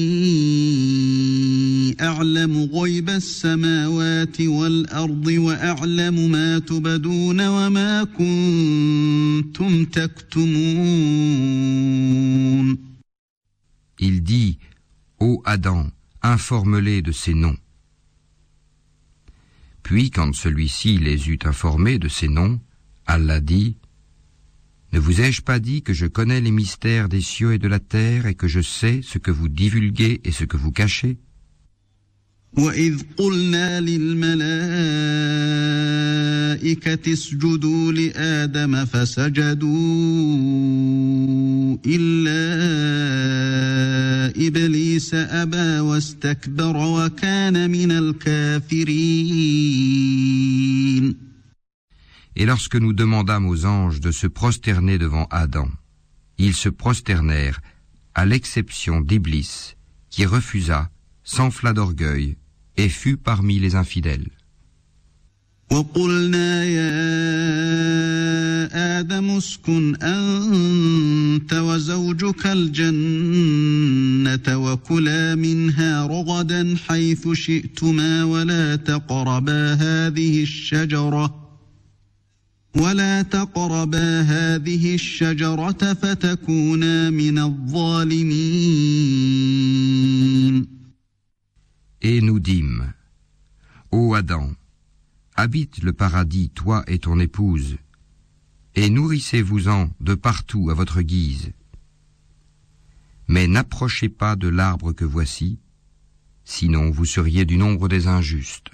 أعلم غيب السماوات والأرض وأعلم ما تبدون وما كنتم تكتمون Il dit Ô Adam, informe-les de ces noms. Puis, quand celui-ci les eut informés de ces noms, Allah dit Ne vous ai-je pas dit que je connais les mystères des cieux et de la terre et que je sais ce que vous divulguez et ce que vous cachez وإذ قلنا للملائكة اسجدوا لآدم فسجدوا إلا إبليس أبى واستكبر وكان من الكافرين Et lorsque nous demandâmes aux anges de se prosterner devant Adam, ils se prosternèrent, à l'exception d'Iblis, qui refusa, s'enfla d'orgueil, et fut parmi les infidèles. وقلنا يا آدم اسكن أنت وزوجك الجنة وكلا منها رغدا حيث شئتما ولا تقربا هذه الشجرة ولا تقربا هذه الشجرة فتكونا من الظالمين Et nous dîmes, Ô Adam, habite le paradis, toi et ton épouse, et nourrissez-vous-en de partout à votre guise. Mais n'approchez pas de l'arbre que voici, sinon vous seriez du nombre des injustes.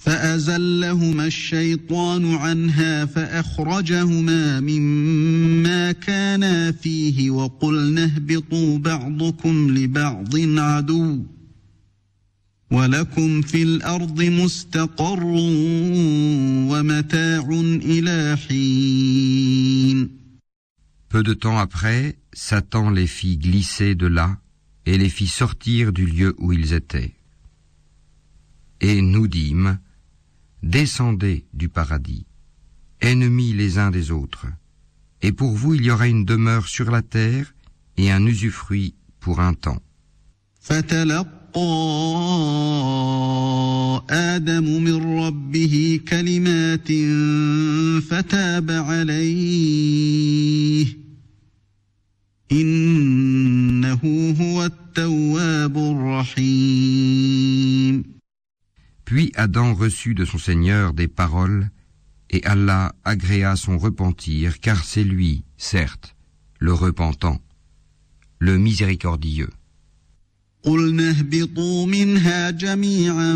فأزلهما الشيطان عنها فأخرجهما مما كانا فيه وقلنا اهبطوا بعضكم لبعض عدو ولكم في الأرض مستقر ومتاع إلى حين Peu de temps après, Satan les fit glisser de là et les fit sortir du lieu où ils étaient. Et nous dîmes, Descendez du paradis, ennemis les uns des autres, et pour vous il y aura une demeure sur la terre et un usufruit pour un temps. فتلقى آدم من ربه كلمات فتاب عليه إنه هو التواب الرحيم Puis Adam reçut de son Seigneur des paroles, et Allah agréa son repentir, car c'est lui, certes, le repentant, le miséricordieux. قلنا اهبطوا منها جميعا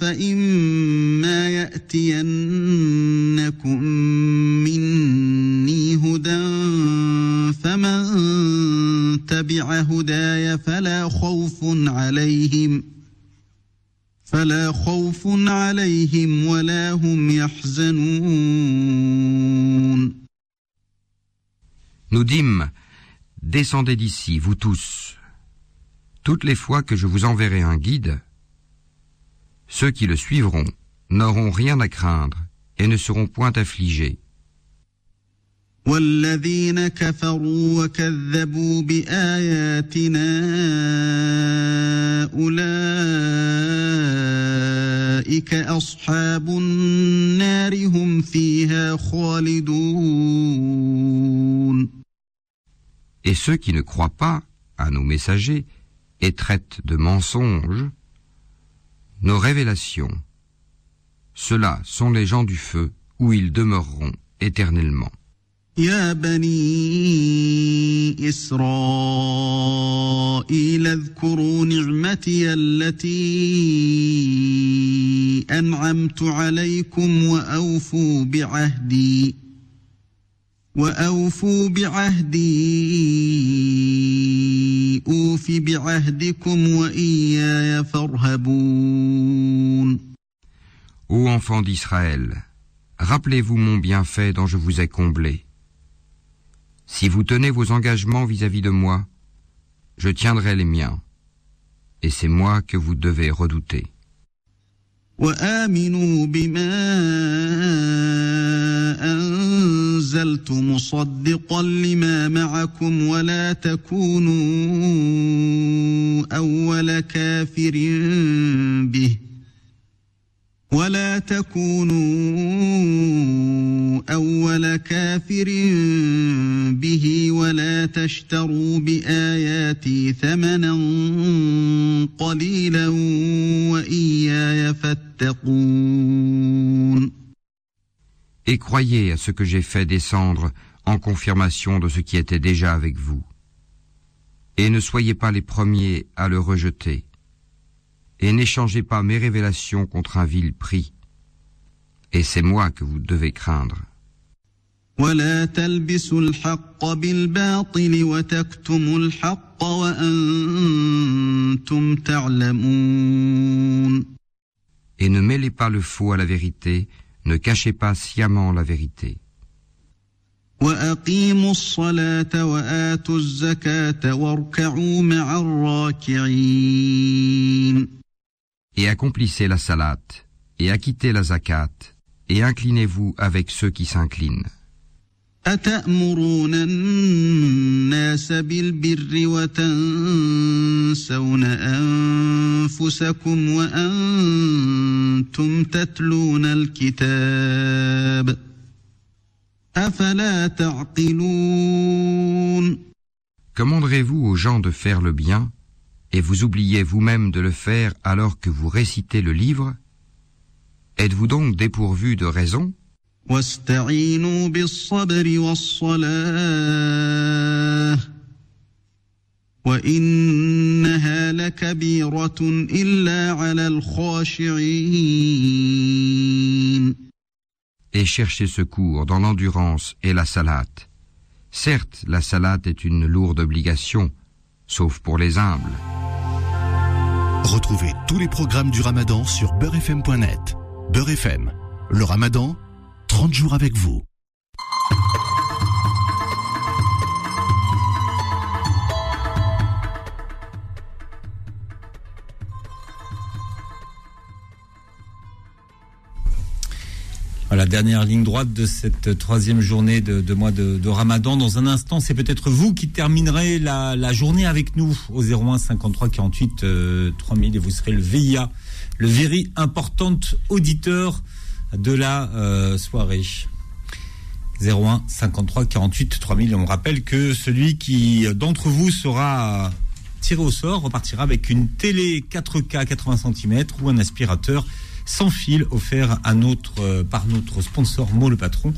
فإما يأتينكم مني هدى فمن تبع هداي فلا خوف عليهم فلا خوف عليهم ولا هم يحزنون Nous dîmes, descendez d'ici, vous tous. Toutes les fois que je vous enverrai un guide, ceux qui le suivront n'auront rien à craindre et ne seront point affligés. والذين كفروا وكذبوا بآياتنا أولئك أصحاب النار هم فيها خالدون Et ceux qui ne croient pas à nos messagers et traitent de mensonges nos révélations, ceux-là sont les gens du feu où ils demeureront éternellement. يا بني إسرائيل اذكروا نعمتي التي أنعمت عليكم وأوفوا بعهدي وأوفوا بعهدي أوف بعهدكم وإياي فارهبون Ô enfants d'Israël, rappelez-vous mon bienfait dont je vous ai comblé. Si vous tenez vos engagements vis-à-vis de moi, je tiendrai les miens, et c'est moi que vous devez redouter. وآمنوا بما أنزلت مصدقا لما معكم ولا تكونوا أول كافر به. ولا تكونوا اول كافر به ولا تشتروا باياتي ثمنا قليلا واياي فاتقون Et croyez à ce que j'ai fait descendre en confirmation de ce qui était déjà avec vous. Et ne soyez pas les premiers à le rejeter. et n'échangez pas mes révélations contre un vil prix. Et c'est moi que vous devez craindre. Et ne mêlez pas le faux à la vérité, ne cachez pas sciemment la vérité Et accomplissez la salate, et acquittez la zakat, et inclinez-vous avec ceux qui s'inclinent. أتأمرون الناس بالبر وتنسون أنفسكم وأنتم تتلون الكتاب أفلا تعقلون Commanderez-vous aux gens de faire le bien, et vous oubliez vous-même de le faire alors que vous récitez le livre, êtes-vous donc dépourvu de raison et cherchez secours dans l'endurance et la salate. Certes, la salate est une lourde obligation, sauf pour les humbles. Retrouvez tous les programmes du Ramadan sur beurrefm.net. Beurre le Ramadan, 30 jours avec vous. Voilà, dernière ligne droite de cette troisième journée de, mois de, Ramadan. Dans un instant, c'est peut-être vous qui terminerez la, la journée avec nous au 01 53 48 euh, 3000 et vous serez le VIA, le very important auditeur de la euh, soirée. 01 53 48 3000. Et on rappelle que celui qui d'entre vous sera tiré au sort repartira avec une télé 4K 80 cm ou un aspirateur sans fil offert à notre, euh, par notre sponsor Mo le patron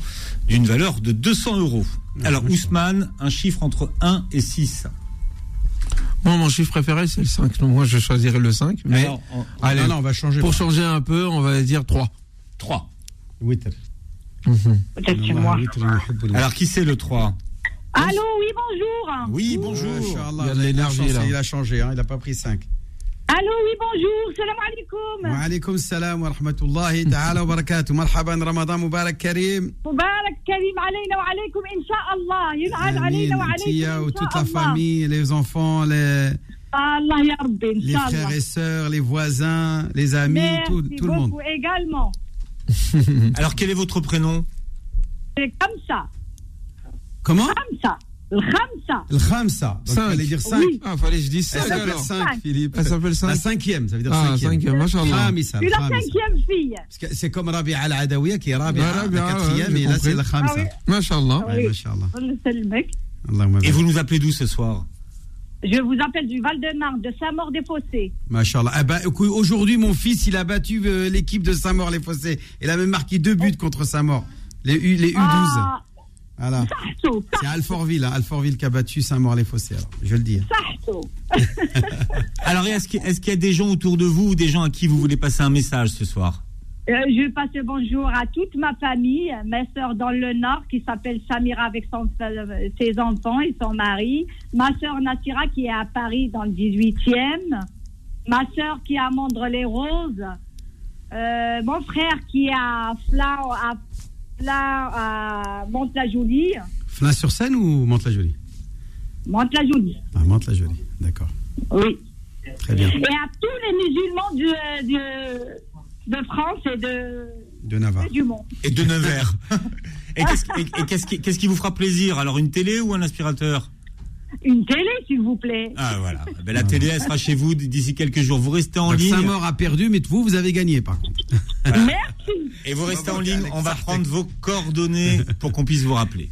d'une valeur de 200 euros. Alors Ousmane, un chiffre entre 1 et 6. Moi, mon chiffre préféré, c'est le 5. Donc, moi, je choisirai le 5. Mais Alors, on- allez, Non, non, on va changer. pour changer un peu, on va dire 3. 3. Witr. Peut-être c'est moi. Alors qui c'est le 3 Allô, oui, bonjour. Oui, bonjour. Inch'Allah, Il y a de là. Il a changé, hein, il n'a pas pris 5. ألو وي بونجور السلام عليكم وعليكم السلام ورحمه الله تعالى وبركاته مرحبا رمضان مبارك كريم مبارك كريم علينا وعليكم ان شاء الله ينعاد علينا وعليكم وتوت لا فامي لي زونفون لي الله يا ربي ان شاء الله لي فرير اي سور لي فوازان لي زامي تو تو لو موند également. Alors quel est votre prénom? C'est Kamsa. Comment? Kamsa. L'Khamsa. Ça fallait dire 5. Oui. Ah, fallait que je dise 5. Elle s'appelle 5, Philippe. Elle s'appelle 5. La cinquième, ça veut dire ah, cinquième. Ah, cinquième, C'est la cinquième fille. C'est comme Rabia Al-Adawiya qui est Rabia, bah, la quatrième, et là c'est la Khamsa. Masha'Allah. Oui, Masha'Allah. Ah et vous nous appelez d'où ce soir? Je vous appelle du Val-de-Marne, de Saint-Maur-des-Fossés. Machallah. Ah eh bah, ben, Aujourd'hui, mon fils, il a battu euh, l'équipe de Saint-Maur-les-Fossés. Il a même marqué deux buts contre Saint-Maur, les, U, les U12. Ah. Voilà. C'est Alfortville, hein. Alfortville qui a battu Saint-Maur-les-Fossés, je le dis. Hein. alors, est-ce qu'il y a des gens autour de vous ou des gens à qui vous voulez passer un message ce soir? Euh, je passe le bonjour à toute ma famille, ma soeur dans le Nord qui s'appelle Samira avec euh, ses enfants et son mari, ma soeur Natira qui est à Paris dans le 18e, ma soeur qui est à Mandre-les-Roses, euh, mon frère qui est à Flau, à Fla, à Mantes-la-Jolie, Flin-sur-Seine ou Mantes-la-Jolie? Mantes-la-Jolie, Ah, Mantes-la-Jolie, d'accord. oui. Très bien. Et à tous les musulmans du, du, de France et de, De Navarre. et du monde. Et de Nevers. et qui, qu'est-ce qui vous fera plaisir? Alors, une télé ou un aspirateur? Une télé, s'il vous plaît. Ah, voilà. Ben, la télé, elle sera chez vous d'ici quelques jours. Vous restez en Donc, ligne. Saint-Maur a perdu, mais vous, vous avez gagné, par contre. Merci. Et vous restez en ligne. On va prendre vos coordonnées pour qu'on puisse vous rappeler.